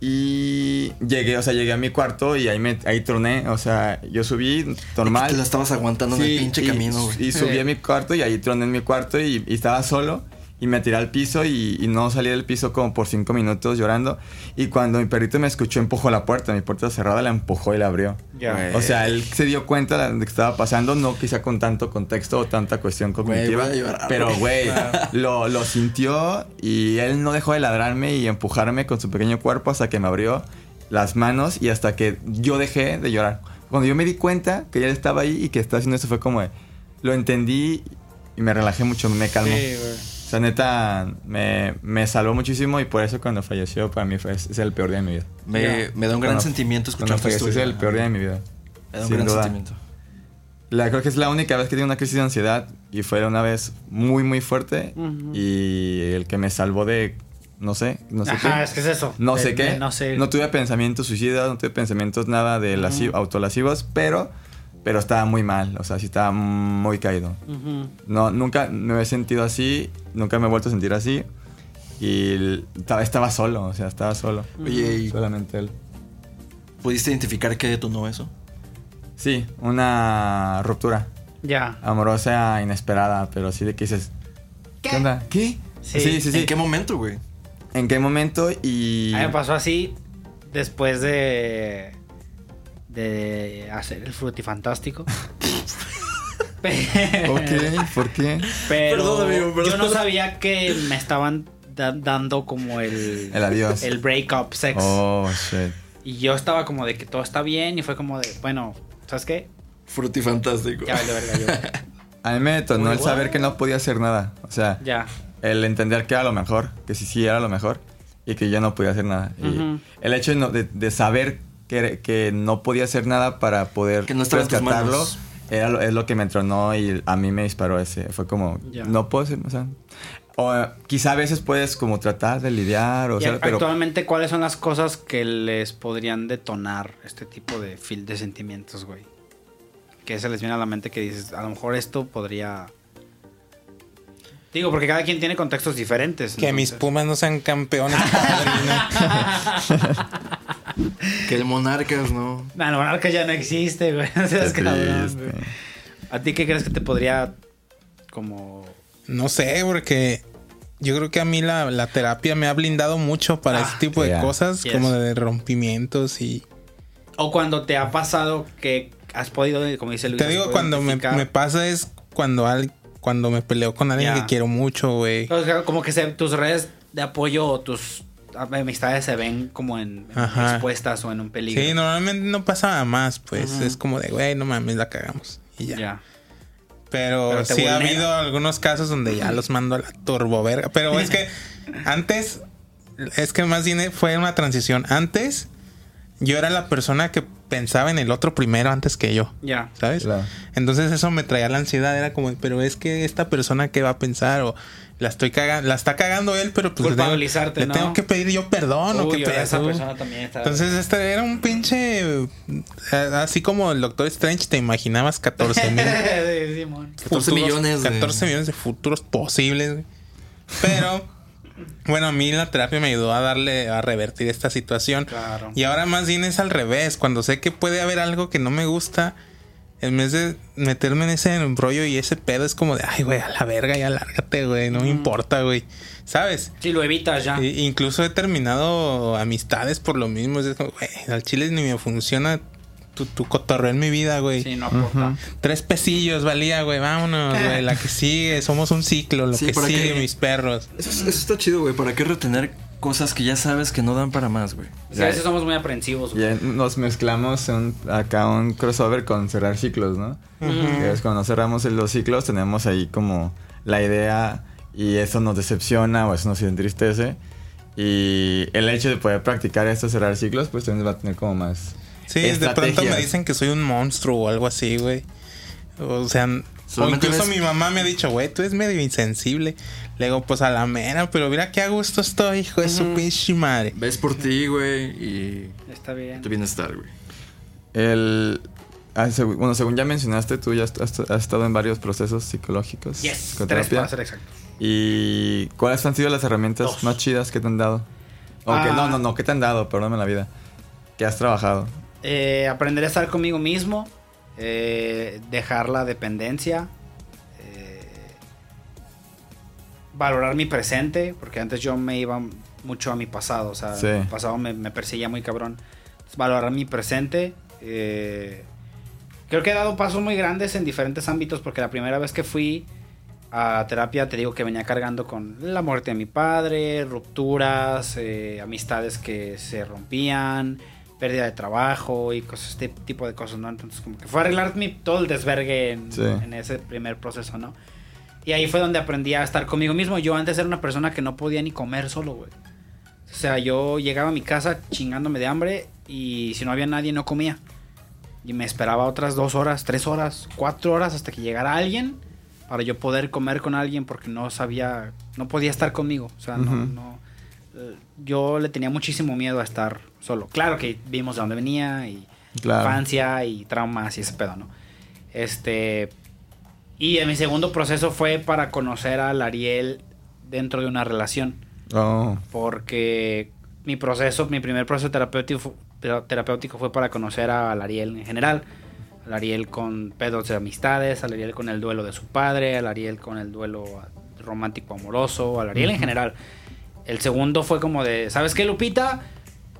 Y llegué, o sea, llegué a mi cuarto y ahí me ahí troné. O sea, yo subí normal. Te la estabas aguantando en el Sí, pinche y- camino, güey. Y subí Sí. a mi cuarto y ahí troné en mi cuarto y, y estaba solo. Y me tiré al piso y, y no salí del piso como por cinco minutos llorando. Y cuando mi perrito me escuchó, empujó la puerta. Mi puerta cerrada la empujó y la abrió. Ya. O sea, él se dio cuenta de que estaba pasando, no quizá con tanto contexto o tanta cuestión cognitiva. llorar, pero, güey. lo, lo sintió y él no dejó de ladrarme y empujarme con su pequeño cuerpo hasta que me abrió las manos y hasta que yo dejé de llorar. Cuando yo me di cuenta que él estaba ahí y que estaba haciendo eso, fue como de, lo entendí y me relajé mucho, me calmó. Sí, sea, neta, me, me salvó muchísimo y por eso cuando falleció, para mí fue, es el peor día de mi vida. Me, me da un gran Cuando- sentimiento Cuando escuchar tu falleció es el peor día de mi vida. Me da un sin gran duda. sentimiento. La, creo que es la única vez que tuve una crisis de ansiedad y fue una vez muy, muy fuerte. Ujú. Y el que me salvó de, no sé, no sé Ajá, qué. es que es eso. No De- sé de qué. No sé. No tuve pensamientos suicidas, no tuve pensamientos nada de lasi- autolasivos, pero, pero estaba muy mal. O sea, sí estaba muy caído. No, nunca me he sentido así, nunca me he vuelto a sentir así. Y estaba, estaba solo, o sea, estaba solo. Oye, ¿y Solamente él. pudiste identificar qué detonó eso? Sí, una ruptura. Ya. amorosa inesperada, pero sí de que dices, ¿qué, onda? ¿Qué? Sí. Sí, sí, sí. ¿En qué momento, güey? ¿En qué momento? Y... A mí me pasó así después de de hacer el frutifantástico. Pero, Ok, ¿por qué? pero Perdón, amigo, perdón. yo no sabía que me estaban da- dando como el El adiós. el breakup sex. Oh, shit. Y yo estaba como de que todo está bien y fue como de, bueno, ¿sabes qué? Frutifantástico. Ya vale verga yo. A mí me detonó el saber que no podía hacer nada. O sea, Ya. el entender que era lo mejor, que sí, sí era lo mejor y que yo no podía hacer nada. Y el hecho de saber que, que no podía hacer nada para poder Que no rescatarlo era lo- es lo que me entronó y a mí me disparó ese. Fue como, Ya. no puedo hacer, o sea... O eh, quizá a veces puedes como tratar de lidiar, o Y sea, pero... actualmente, ¿cuáles son las cosas que les podrían detonar este tipo de fil de sentimientos, güey? Que se les viene a la mente que dices, a lo mejor esto podría... Digo, porque cada quien tiene contextos diferentes. Que mis entonces- pumas no sean campeones. Que el Monarcas, ¿no? Nah, el monarca ya no existe, güey. No seas Qué cabrón, güey. ¿A ti qué crees que te podría como... No sé, porque yo creo que a mí la, la terapia me ha blindado mucho para Ah, ese tipo de cosas, Yes. como de rompimientos y... O cuando te ha pasado que has podido, como dice Luis... Te digo, cuando me, pasa es cuando, al, cuando me peleo con alguien que quiero mucho, güey. O sea, como que se- tus redes de apoyo o tus amistades se ven como en, en expuestas o en un peligro. Sí, normalmente no pasa nada más, pues. Es como de, güey, no mames, la cagamos. Y ya. Ya. Pero, sí ha habido algunos casos donde ya los mando a la turboverga. Pero es que antes, es que más bien fue una transición. Antes, yo era la persona que pensaba en el otro primero antes que yo. Ya. ¿Sabes? Claro. Entonces eso me traía la ansiedad, era como, pero es que esta persona qué va a pensar o la estoy cagando, la está cagando él, pero pues le tengo- Culpabilizarte, le ¿no? tengo que pedir yo perdón o Uy, qué ahora esa persona también está. Entonces este era un pinche así como el Doctor Strange te imaginabas 14 mil Sí, Simón. 14 millones de- 14 millones de futuros posibles. güey. Pero bueno, a mí la terapia me ayudó a darle a revertir esta situación. Claro. Y ahora más bien es al revés. Cuando sé que puede haber algo que no me gusta, en vez de meterme en ese rollo y ese pedo, es como de, ay, güey, a la verga, ya lárgate, güey, no me importa, güey. ¿Sabes? Sí, lo evitas ya. Incluso he terminado amistades por lo mismo. Es como, güey, al chile ni me funciona tu, tu cotorreo en mi vida, güey. Sí, no aporta. Tres pesillos valía, güey, vámonos, güey. La que sigue, somos un ciclo, lo Sí, que ¿para sigue, qué? mis perros. Eso, es- eso está chido, güey. ¿Para qué retener cosas que ya sabes que no dan para más, güey? A veces somos muy aprensivos. güey. Ya nos mezclamos un- acá un crossover con cerrar ciclos, ¿no? Que es cuando cerramos los ciclos tenemos ahí como la idea y eso nos decepciona o eso nos entristece. Y el hecho de poder practicar esto, cerrar ciclos, pues también va a tener como más... Sí, de pronto me dicen que soy un monstruo o algo así, güey. O sea, o incluso ves- mi mamá me ha dicho, güey, tú eres medio insensible. Le digo, pues a la mera, pero mira qué a gusto estoy, hijo de su pinche madre. Ves por ti, güey, y Está bien. tu bienestar, güey. El... ah, bueno, según ya mencionaste, tú ya has, estado en varios procesos psicológicos. Yes. Tres psicoterapia. para ser exacto. ¿Y cuáles han sido las herramientas Dos. más chidas que te han dado? O que, Ah. no, no, no, que te han dado, perdóname la vida. Que has trabajado. Eh, aprender a estar conmigo mismo. eh, dejar la dependencia. eh, valorar mi presente. Porque antes yo me iba mucho a mi pasado. O sea, Sí. mi pasado me, me perseguía muy cabrón. Entonces, valorar mi presente. eh, creo que he dado pasos muy grandes en diferentes ámbitos. Porque la primera vez que fui a terapia, te digo que venía cargando con la muerte de mi padre, rupturas, eh, amistades que se rompían, pérdida de trabajo y cosas, este tipo de cosas, ¿no? Entonces, como que fue arreglar mi, todo el desvergue en, Sí. en ese primer proceso, ¿no? Y ahí fue donde aprendí a estar conmigo mismo. Yo antes era una persona que no podía ni comer solo, güey. O sea, yo llegaba a mi casa chingándome de hambre y si no había nadie no comía. Y me esperaba otras dos horas, tres horas, cuatro horas hasta que llegara alguien para yo poder comer con alguien porque no sabía, no podía estar conmigo. O sea, no, no. Yo le tenía muchísimo miedo a estar solo. Claro que vimos de dónde venía y Claro. infancia y traumas y ese pedo, ¿no? Este. Y en mi segundo proceso fue para conocer al Ariel dentro de una relación. Oh, Porque mi proceso, mi primer proceso terapéutico, tera- terapéutico fue para conocer al Ariel en general. Al Ariel con pedos de amistades, al Ariel con el duelo de su padre, al Ariel con el duelo romántico amoroso, al Ariel en general. El segundo fue como de, ¿sabes qué, Lupita?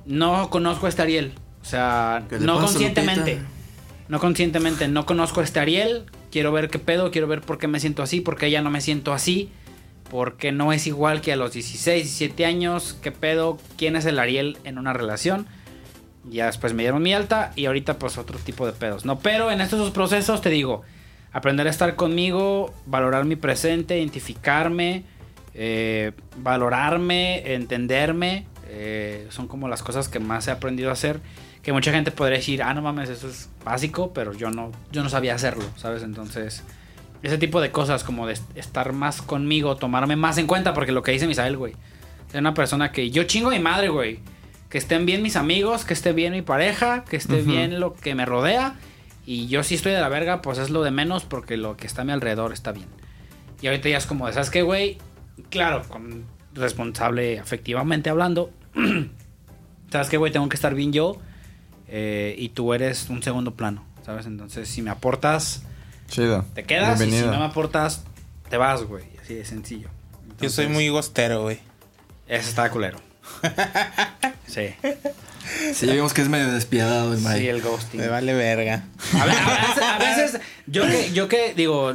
No conozco a este Ariel. O sea, ¿Qué le no pasa, conscientemente. Lupita? No conscientemente, no conozco a este Ariel. Quiero ver qué pedo, quiero ver por qué me siento así, por qué ya no me siento así. Porque no es igual que a los 16, 17 años. ¿Qué pedo? ¿Quién es el Ariel en una relación? Ya después me dieron mi alta y ahorita pues otro tipo de pedos, ¿no? Pero en estos dos procesos te digo, aprender a estar conmigo, valorar mi presente, identificarme, eh, valorarme, entenderme, eh, son como las cosas que más he aprendido a hacer. Que mucha gente podría decir, ah, no mames, eso es básico, pero yo no, yo no sabía hacerlo, ¿sabes? Entonces, ese tipo de cosas como de est- estar más conmigo, tomarme más en cuenta, porque lo que dice Misael, güey, ser una persona que yo chingo a mi madre, güey. Que estén bien mis amigos, que esté bien mi pareja, que esté bien lo que me rodea. Y yo si estoy de la verga, pues es lo de menos porque lo que está a mi alrededor está bien. Y ahorita ya es como de, ¿sabes qué, güey? Claro, con responsable afectivamente hablando. ¿Sabes qué, güey? Tengo que estar bien yo. eh, y tú eres un segundo plano, ¿sabes? Entonces, si me aportas, chido. te quedas. Y si Bienvenido. no me aportas, te vas, güey. Así de sencillo. Yo soy muy gostero, güey. Ese está culero. Sí. Sí, vimos que es medio despiadado el Mike. Sí, el ghosting. Me vale verga. A, ver, a veces, a veces, yo que, yo que digo,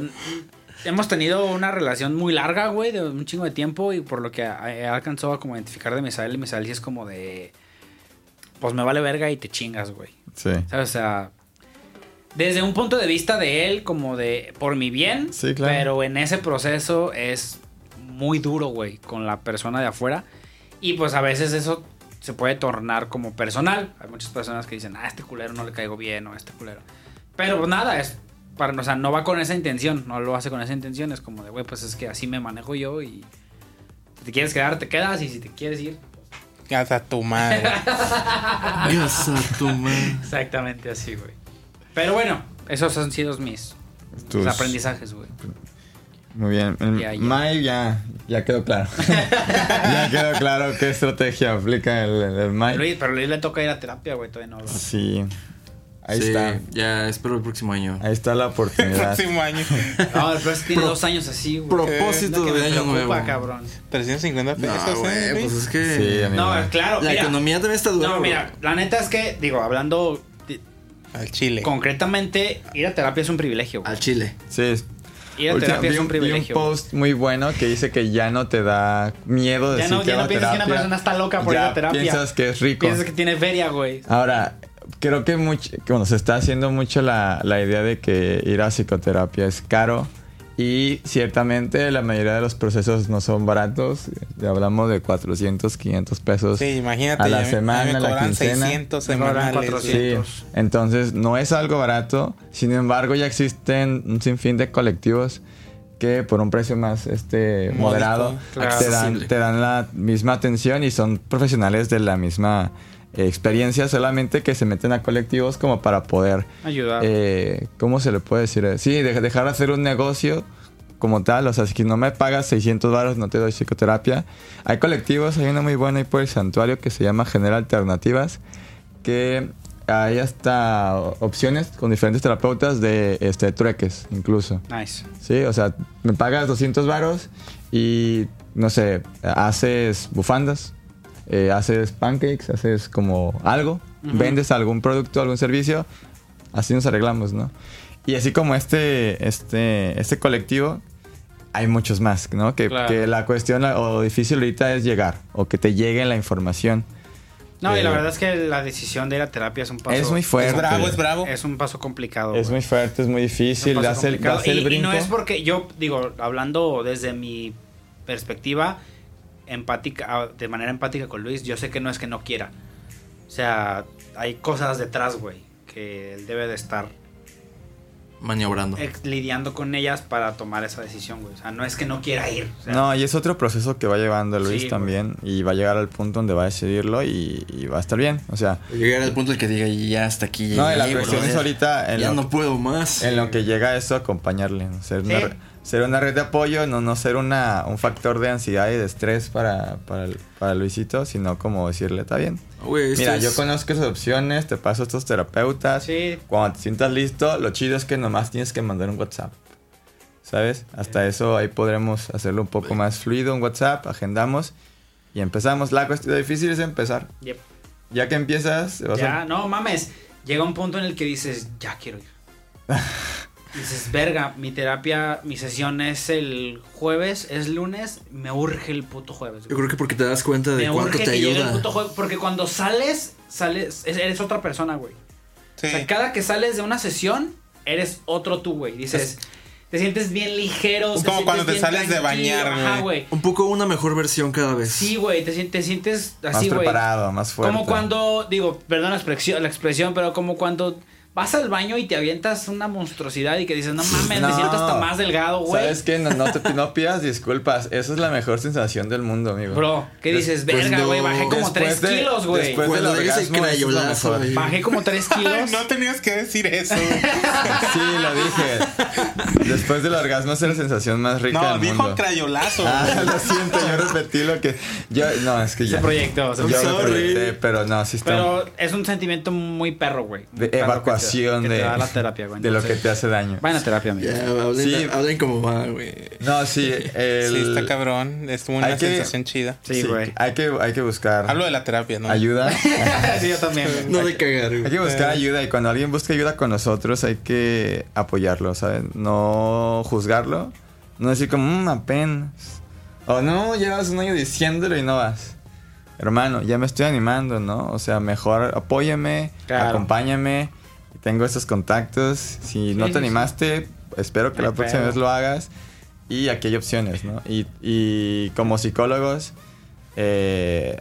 hemos tenido una relación muy larga, güey, de un chingo de tiempo y por lo que a- he alcanzado a como identificar de Misael y Misael sí es como de, pues me vale verga y te chingas, güey. Sí. ¿Sabes? O sea, desde un punto de vista de él, como de por mi bien, Sí, claro. pero en ese proceso es muy duro, güey, con la persona de afuera. Y pues a veces eso se puede tornar como personal. Hay muchas personas que dicen, ah, este culero no le caigo bien o este culero. Pero pues nada, es para, o sea, no va con esa intención, no lo hace con esa intención, es como de, güey, pues es que así me manejo yo y si te quieres quedar, te quedas y si te quieres ir, Hasta tu madre. Dios a tu madre. exactamente así, güey. Pero bueno, esos han sido mis, Tus- aprendizajes, güey. Muy bien. El Ya, ya. Ya, ya quedó claro. ya quedó claro qué estrategia aplica el, el, el Mike. Luis, pero a Luis le toca ir a terapia, güey, todavía no lo Sí. Ahí Sí, está. Ya espero el próximo año. Ahí está la El oportunidad. próximo año. No, pero es que tiene dos años así, güey. Propósito de año preocupa, nuevo. cabrón. 350 No, pesos, güey, ¿eh? pues es que Sí, amigo. No, claro, la mira. economía también está dura. No, bro. mira, la neta es que, digo, hablando de- Al chile. concretamente, ir a terapia es un privilegio. güey. Al chile. Sí. Ir a terapia es un un, vi un privilegio. post muy bueno que dice que ya no te da miedo de Ya no, ya no piensas que una persona está loca por ir a terapia. Piensas que es rico. Piensas que tiene feria, güey. Ahora, creo que, mucho, que, bueno, se está haciendo mucho la, la idea de que ir a psicoterapia es caro y ciertamente la mayoría de los procesos no son baratos. Ya hablamos de 400, 500 pesos Sí, imagínate. a la ya me- semana, me a la cobran quincena. 600 Me cobran semanales. 400. Sí, entonces no es algo barato. Sin embargo, ya existen un sinfín de colectivos que por un precio más este Módico, moderado claro. te, dan, te dan la misma atención y son profesionales de la misma eh, experiencia, solamente que se meten a colectivos como para poder, Ayudar. eh, ¿cómo se le puede decir? Sí, de- dejar de hacer un negocio como tal, o sea, si no me pagas 600 baros no te doy psicoterapia. Hay colectivos, hay uno muy bueno ahí por el santuario que se llama General Alternativas, que hay hasta opciones con diferentes terapeutas de este, trueques, incluso. nice. Sí, o sea, me pagas 200 varos y, no sé, haces bufandas, eh, haces pancakes, haces como algo, vendes algún producto, algún servicio, así nos arreglamos, ¿no? Y así como este, este, este colectivo, hay muchos más, ¿no? Que, Claro. que la cuestión la- o difícil ahorita es llegar, o que te llegue la información. No, y la Eh, verdad es que la decisión de ir a terapia es un paso. Es muy Es fuerte. bravo, es bravo. Es un paso complicado. Es muy fuerte, es muy Es difícil, paso das el, el y, y brinco. no es porque yo, digo, hablando desde mi perspectiva empática, ah, de manera empática con Luis, yo sé que no es que no quiera. O sea, hay cosas detrás, güey, que él debe de estar Maniobrando. ex- lidiando con ellas para tomar esa decisión, güey. O sea, no es que no quiera ir. o sea, No, y es otro proceso que va llevando Luis Sí, también y va a llegar al punto donde va a decidirlo y, y va a estar bien. O sea, Llegar al punto en el que diga, ya hasta aquí llegué. no, y la cuestión es ahorita en Ya lo, no puedo más. en lo que llega eso, acompañarle, ¿no? ser, una, Sí. re- ser una red de apoyo, no, no ser una, un factor de ansiedad y de estrés para, para, Luisito, sino como decirle, está bien. Esto Mira, es- yo conozco esas opciones, te paso estos terapeutas. Sí. Cuando te sientas listo, lo chido es que nomás tienes que mandar un WhatsApp. ¿Sabes? Hasta eso ahí podremos hacerlo un poco más fluido, un WhatsApp, agendamos y empezamos. La cuestión difícil es empezar. Yep. Ya que empiezas, vas Ya, a... no mames. Llega un punto en el que dices, ya quiero ir. dices, verga, mi terapia, mi sesión es el jueves, es lunes, me urge el puto jueves. Yo creo que porque te das cuenta de Me cuánto urge te que llegue el ayuda. puto jueves. Porque cuando sales, sales, es- eres otra persona, güey. Sí. O sea, cada que sales de una sesión, eres otro tú, güey. Dices, te sientes bien ligero. Es te como cuando te sales de bañar, Ajá, güey. Un poco una mejor versión cada vez. Sí, güey, te, te sientes más así, güey. preparado, más fuerte. Como cuando, digo, perdón la expresión, la expresión, pero como cuando vas al baño y te avientas una monstruosidad y que dices, no mames, me No. siento hasta más delgado, güey. ¿Sabes qué? No, no, te, no pidas disculpas. Esa es la mejor sensación del mundo, amigo. Bro, ¿qué dices? Después Verga, no- güey, bajé como después 3 de- kilos, güey. después Cuando del orgasmo, es lo mejor. Bajé como 3 Ay, kilos. no tenías que decir eso. Sí, lo dije. Después del orgasmo es la sensación más rica No, del dijo mundo. crayolazo. Ah, lo siento, yo repetí lo que... Yo, no, es que Se ya. proyectó, se Yo proyectó. lo sorry. proyecté, pero no, sí está... Pero es un sentimiento muy perro, güey. de Muy perro que te- evacuación que te de, da la terapia, güey. de lo que te hace daño. Vayan a terapia, amigo. Ya, hablen, Sí. hablen como va, güey. No, sí, el... Sí, está cabrón. Es una Hay que- sensación chida. Sí, güey. hay, que, hay que buscar Hablo de la terapia, ¿no? ayuda. sí, yo también. No de cagar, Hay güey. que buscar ayuda y cuando alguien busca ayuda con nosotros hay que apoyarlo, ¿sabes? No juzgarlo, no decir como, mmm, apenas. O no, llevas un año diciéndolo y no vas. Hermano, ya me estoy animando, ¿no? O sea, mejor apóyame, Claro. acompáñame, tengo estos contactos. Si no te animaste, espero que la próxima vez lo hagas. Y aquí hay opciones, ¿no? Y, y como psicólogos, eh,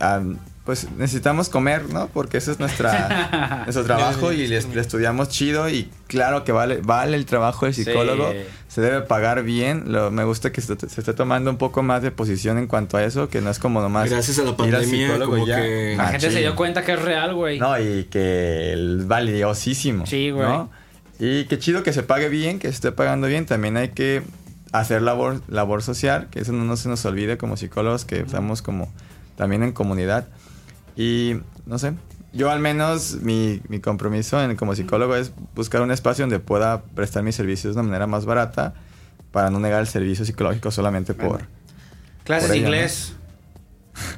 pues necesitamos comer, ¿no? Porque ese es nuestra, nuestro trabajo y le, le estudiamos chido y claro que vale, vale el trabajo del psicólogo, Sí. se debe pagar bien. Lo- me gusta que se, se esté tomando un poco más de posición en cuanto a eso, que no es como nomás Gracias a la pandemia, psicólogo como y ya. que- La Ah, gente se chido. dio cuenta que es real, güey. No, y que es valiosísimo. Sí, güey. ¿no? Y qué chido que se pague bien, que se esté pagando bien. También hay que hacer labor, labor social, que eso no, no se nos olvide como psicólogos, que estamos como también en comunidad. Y no sé, yo al menos mi, mi compromiso en, como psicólogo es buscar un espacio donde pueda prestar mis servicios de una manera más barata para no negar el servicio psicológico solamente por... Clases por de inglés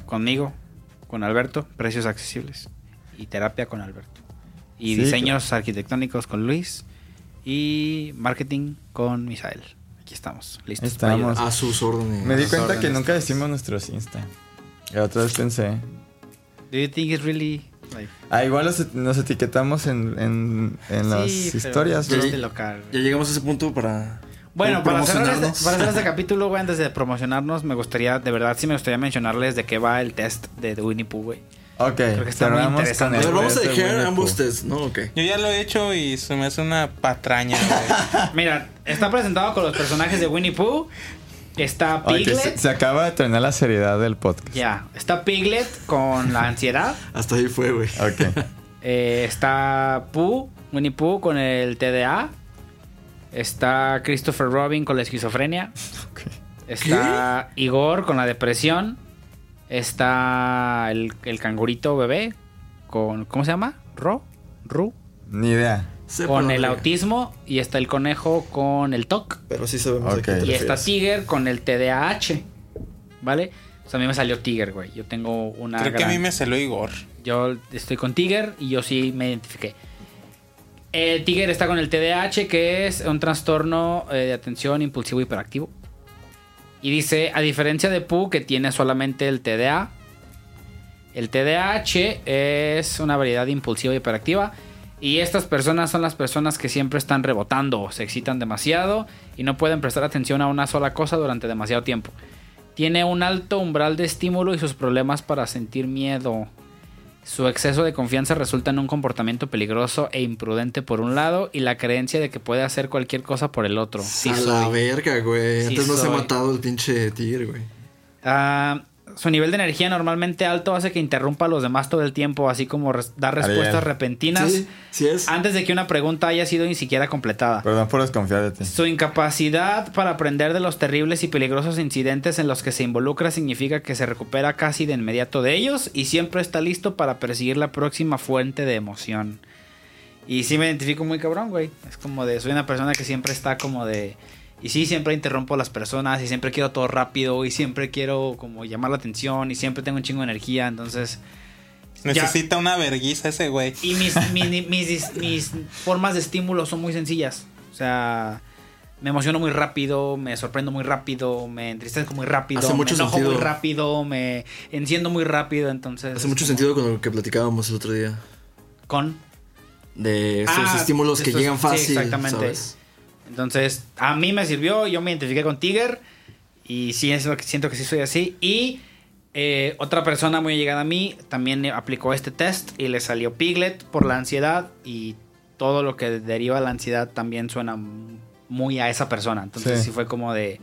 conmigo, con Alberto, precios accesibles. Y terapia con Alberto. Y Sí, diseños arquitectónicos con Luis. Y marketing con Misael. Aquí estamos, listos. Estamos. A sus órdenes. Me di cuenta que nunca decimos nuestros Insta. Y otra vez pensé, Do you think it's really like- Ah, igual los- nos etiquetamos en, en, en las Sí, pero historias, bro. de local. Ya llegamos a ese punto para. Bueno, para cerrar, este, para cerrar este capítulo, güey, antes de promocionarnos, me gustaría, de verdad, sí me gustaría mencionarles de qué va el test de Winnie Pooh, güey. Ok, Creo que está muy interesante. El vamos a de dejar ambos test, ¿no? Ok. Yo ya lo he hecho y se me hace una patraña, güey. Mira, está presentado con los personajes de Winnie Pooh. Está Oye, Piglet. se, se acaba de terminar la seriedad del podcast. Ya, está Piglet con la ansiedad. Hasta ahí fue, güey. Ok. Eh, está Pooh, Winnie Pooh con el TDA. Está Christopher Robin con la esquizofrenia. ok. Está Igor con la depresión. Está el, el cangurito bebé con. ¿Cómo se llama? ¿Ro? ¿Ru? Ni idea. Con el autismo. Y está el conejo con el TOC. Pero sí sabemos Ok. a qué te Y está. Tiger con el TDAH. ¿Vale? O sea, a mí me salió Tiger, güey. Yo tengo una. Creo que a mí me salió Igor. Yo estoy con Tiger y yo sí me identifiqué. El Tiger está con el TDAH, que es un trastorno eh, de atención impulsivo hiperactivo. Y dice, a diferencia de Pooh, que tiene solamente el TDA, el TDAH es una variedad impulsiva hiperactiva. Y estas personas son las personas que siempre están rebotando, se excitan demasiado y no pueden prestar atención a una sola cosa durante demasiado tiempo. Tiene un alto umbral de estímulo y sus problemas para sentir miedo. Su exceso de confianza resulta en un comportamiento peligroso e imprudente por un lado y la creencia de que puede hacer cualquier cosa por el otro. Sí a la verga, güey. Sí Antes no se ha matado el pinche tigre, güey. Ah, su nivel de energía normalmente alto hace que interrumpa a los demás todo el tiempo, así como res- dar respuestas Ariel. repentinas Sí, sí es. antes de que una pregunta haya sido ni siquiera completada. Perdón por desconfiar de ti. Su incapacidad para aprender de los terribles y peligrosos incidentes en los que se involucra significa que se recupera casi de inmediato de ellos y siempre está listo para perseguir la próxima fuente de emoción. Y sí me identifico muy cabrón, güey. Es como de, soy una persona que siempre está como de... Y sí, siempre interrumpo a las personas y siempre quiero todo rápido y siempre quiero como llamar la atención y siempre tengo un chingo de energía, entonces... ya- Necesita una verguiza ese güey. y mis, mi- mis, mis formas de estímulo son muy sencillas. O sea, me emociono muy rápido, me sorprendo muy rápido, me entristezco muy rápido, Hace mucho me enojo sentido. muy rápido, me enciendo muy rápido. Entonces, Hace mucho como- sentido con lo que platicábamos el otro día. Con. De esos Ah, estímulos que estos- llegan sí, fácil. exactamente. ¿sabes? Entonces, a mí me sirvió, yo me identifiqué con Tiger. Y sí, es lo que siento que sí soy así. Y eh, otra persona muy llegada a mí también aplicó este test y le salió Piglet por la ansiedad. Y todo lo que deriva de la ansiedad también suena muy a esa persona. Entonces, sí, Sí. fue como de.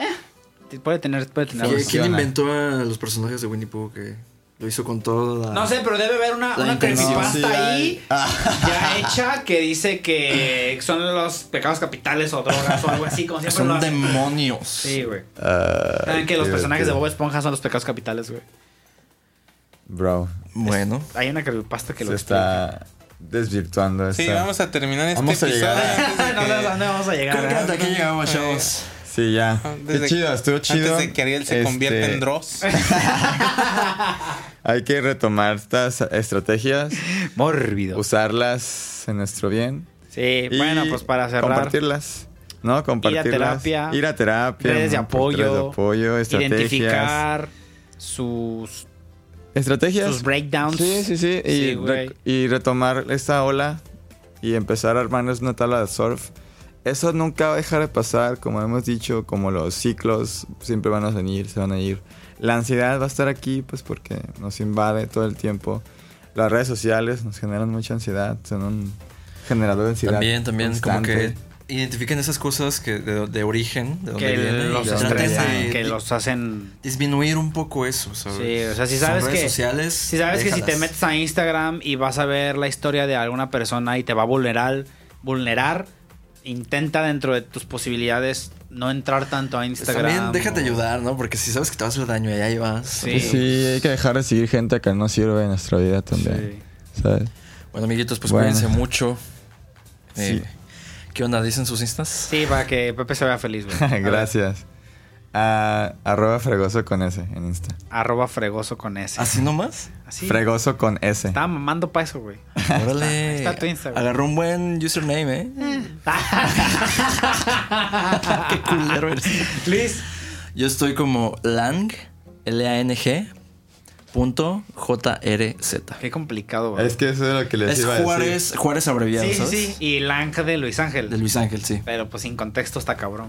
Eh, puede tener. Puede tener ¿Quién, quién inventó a los personajes de Winnie Pooh que lo hizo con toda la... No sé, pero debe haber una, una creepypasta Sí, ahí ya hecha que dice que son los pecados capitales o drogas o algo así, como siempre lo Son hacen. demonios. Sí, güey. Ah, Saben que los personajes de. Bob Esponja son los pecados capitales, güey. Bro, Bueno. Hay una creepypasta que lo se está desvirtuando Sí, esta- vamos a terminar este Vamos a episodio. llegar. de explica. no a dónde vamos a llegar. Creo que hasta aquí llegamos, chavos. Sí, ya. Desde- Qué chido, estuvo chido. Antes de que Ariel se convierta Este, en Dross. Hay que retomar estas estrategias, Mórbido. usarlas en nuestro bien. Sí, y bueno, pues para cerrar. Compartirlas. ¿No? Compartirlas. terapia, Ir a terapia. redes de apoyo, Redes de apoyo, estrategias. Identificar sus, Estrategias. sus breakdowns. Sí, sí, sí. Y, re- y retomar esta ola y empezar a armarnos una tabla de surf eso nunca va a dejar de pasar, como hemos dicho, como los ciclos siempre van a venir, se van a ir. La ansiedad va a estar aquí, pues porque nos invade todo el tiempo. Las redes sociales nos generan mucha ansiedad, son un generador de ansiedad. También, también, como que identifiquen esas cosas que de, de origen, de donde Que vienen. los traten de que los hacen... disminuir un poco eso, ¿sabes? Sí, o sea, si sabes que... sociales, Si sabes que si te metes a Instagram y vas a ver la historia de alguna persona y te va a vulnerar, vulnerar, intenta dentro de tus posibilidades no entrar tanto a Pues Instagram. también déjate o- ayudar, ¿no? Porque si sabes que te va a hacer daño y ahí vas. Sí. Pues sí, hay que dejar de seguir gente que no sirve en nuestra vida también. ¿Sabes? Bueno, amiguitos, pues Bueno. cuídense mucho. Eh, Sí. ¿Qué onda? ¿Dicen sus instas? Sí, para que Pepe se vea feliz, güey. Gracias. Ah, arroba fregoso con S en Insta. Arroba fregoso con S. ¿Así nomás? Así. Fregoso con S. Estaba mamando para eso, güey. Órale. está tu Instagram. Agarró un buen username, ¿eh? Qué culero eres. Yo estoy como lang, L-A-N-G, punto J-R-Z. Qué complicado, güey. Es que eso es lo que les Es iba a decir. Juárez, Juárez abreviado, Sí, sí, ¿sabes? sí. Y ángel de Luis Ángel. De Luis Ángel, sí. Pero pues sin contexto está cabrón.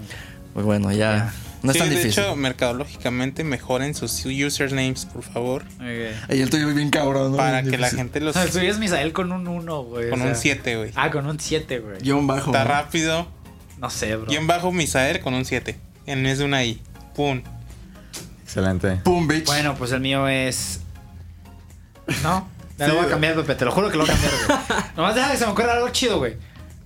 Pues bueno, ya. Ya. No es Sí, tan de difícil. hecho, mercadológicamente mejoren sus usernames, por favor. Ok. Ahí el tuyo es bien cabrón, ¿no? Para Bien que la gente los... O sea, el suyo es Misael con un 1, güey. o Con sea. un 7, güey. Ah, con un 7, güey. Guión bajo. Está ¿no? rápido. No sé, bro. Guión bajo Misael con un 7. En vez de una I. Pum. Excelente. Pum, bitch. Bueno, pues el mío es. No, ya lo voy a cambiar, Pepe. Te lo juro que lo voy a cambiar, güey. Nomás deja que se me ocurra algo chido, güey.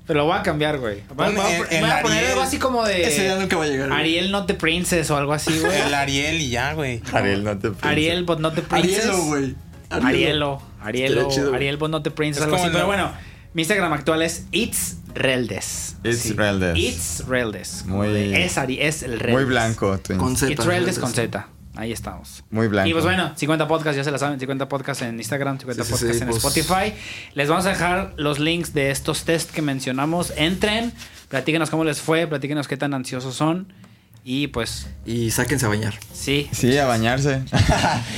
Pero lo voy a cambiar, güey. Voy, a- el- voy el a poner Ariel. algo así como Ese de. nunca va a llegar. güey. Ariel Not the Princess o algo así, güey. El Ariel y ya, güey. Ariel, no te pienses. Ariel But Not the Princess. Arielo, güey. Arielo. Arielo. Ariel But Not the Princess. Es Algo así. como Pero bueno, mi Instagram actual es It's Reldes. It's Reldes. It's Reldes. Muy- Es, Ari, es el Reldes. Muy blanco. tu Con. Z. It's Reldes Reldes. con Z. Ahí estamos. Muy blanco. Y pues bueno, 50 podcasts, ya se la saben, 50 podcasts en Instagram, 50 Sí, sí, podcasts sí, en pues. Spotify. Les vamos a dejar los links de estos test que mencionamos. Entren, platíquenos cómo les fue, platíquenos qué tan ansiosos son. Y pues, Y sáquense a bañar. sí. Sí, a bañarse.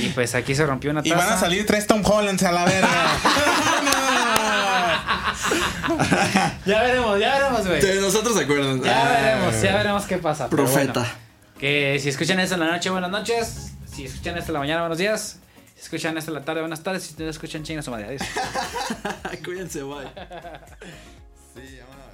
Y pues aquí se rompió una Y taza. van a salir tres Tom Hollands a la verga. Ya veremos, ya veremos, güey. De nosotros se acuerdan. Ya Ah, veremos, ya veremos qué pasa. pero Profeta. Que si escuchan esto en la noche, buenas noches. Si escuchan esto en la mañana, buenos días. Si escuchan esto en la tarde, buenas tardes. Si no escuchan, chingas su madre. Adiós. Cuídense, bye. Sí, vámonos.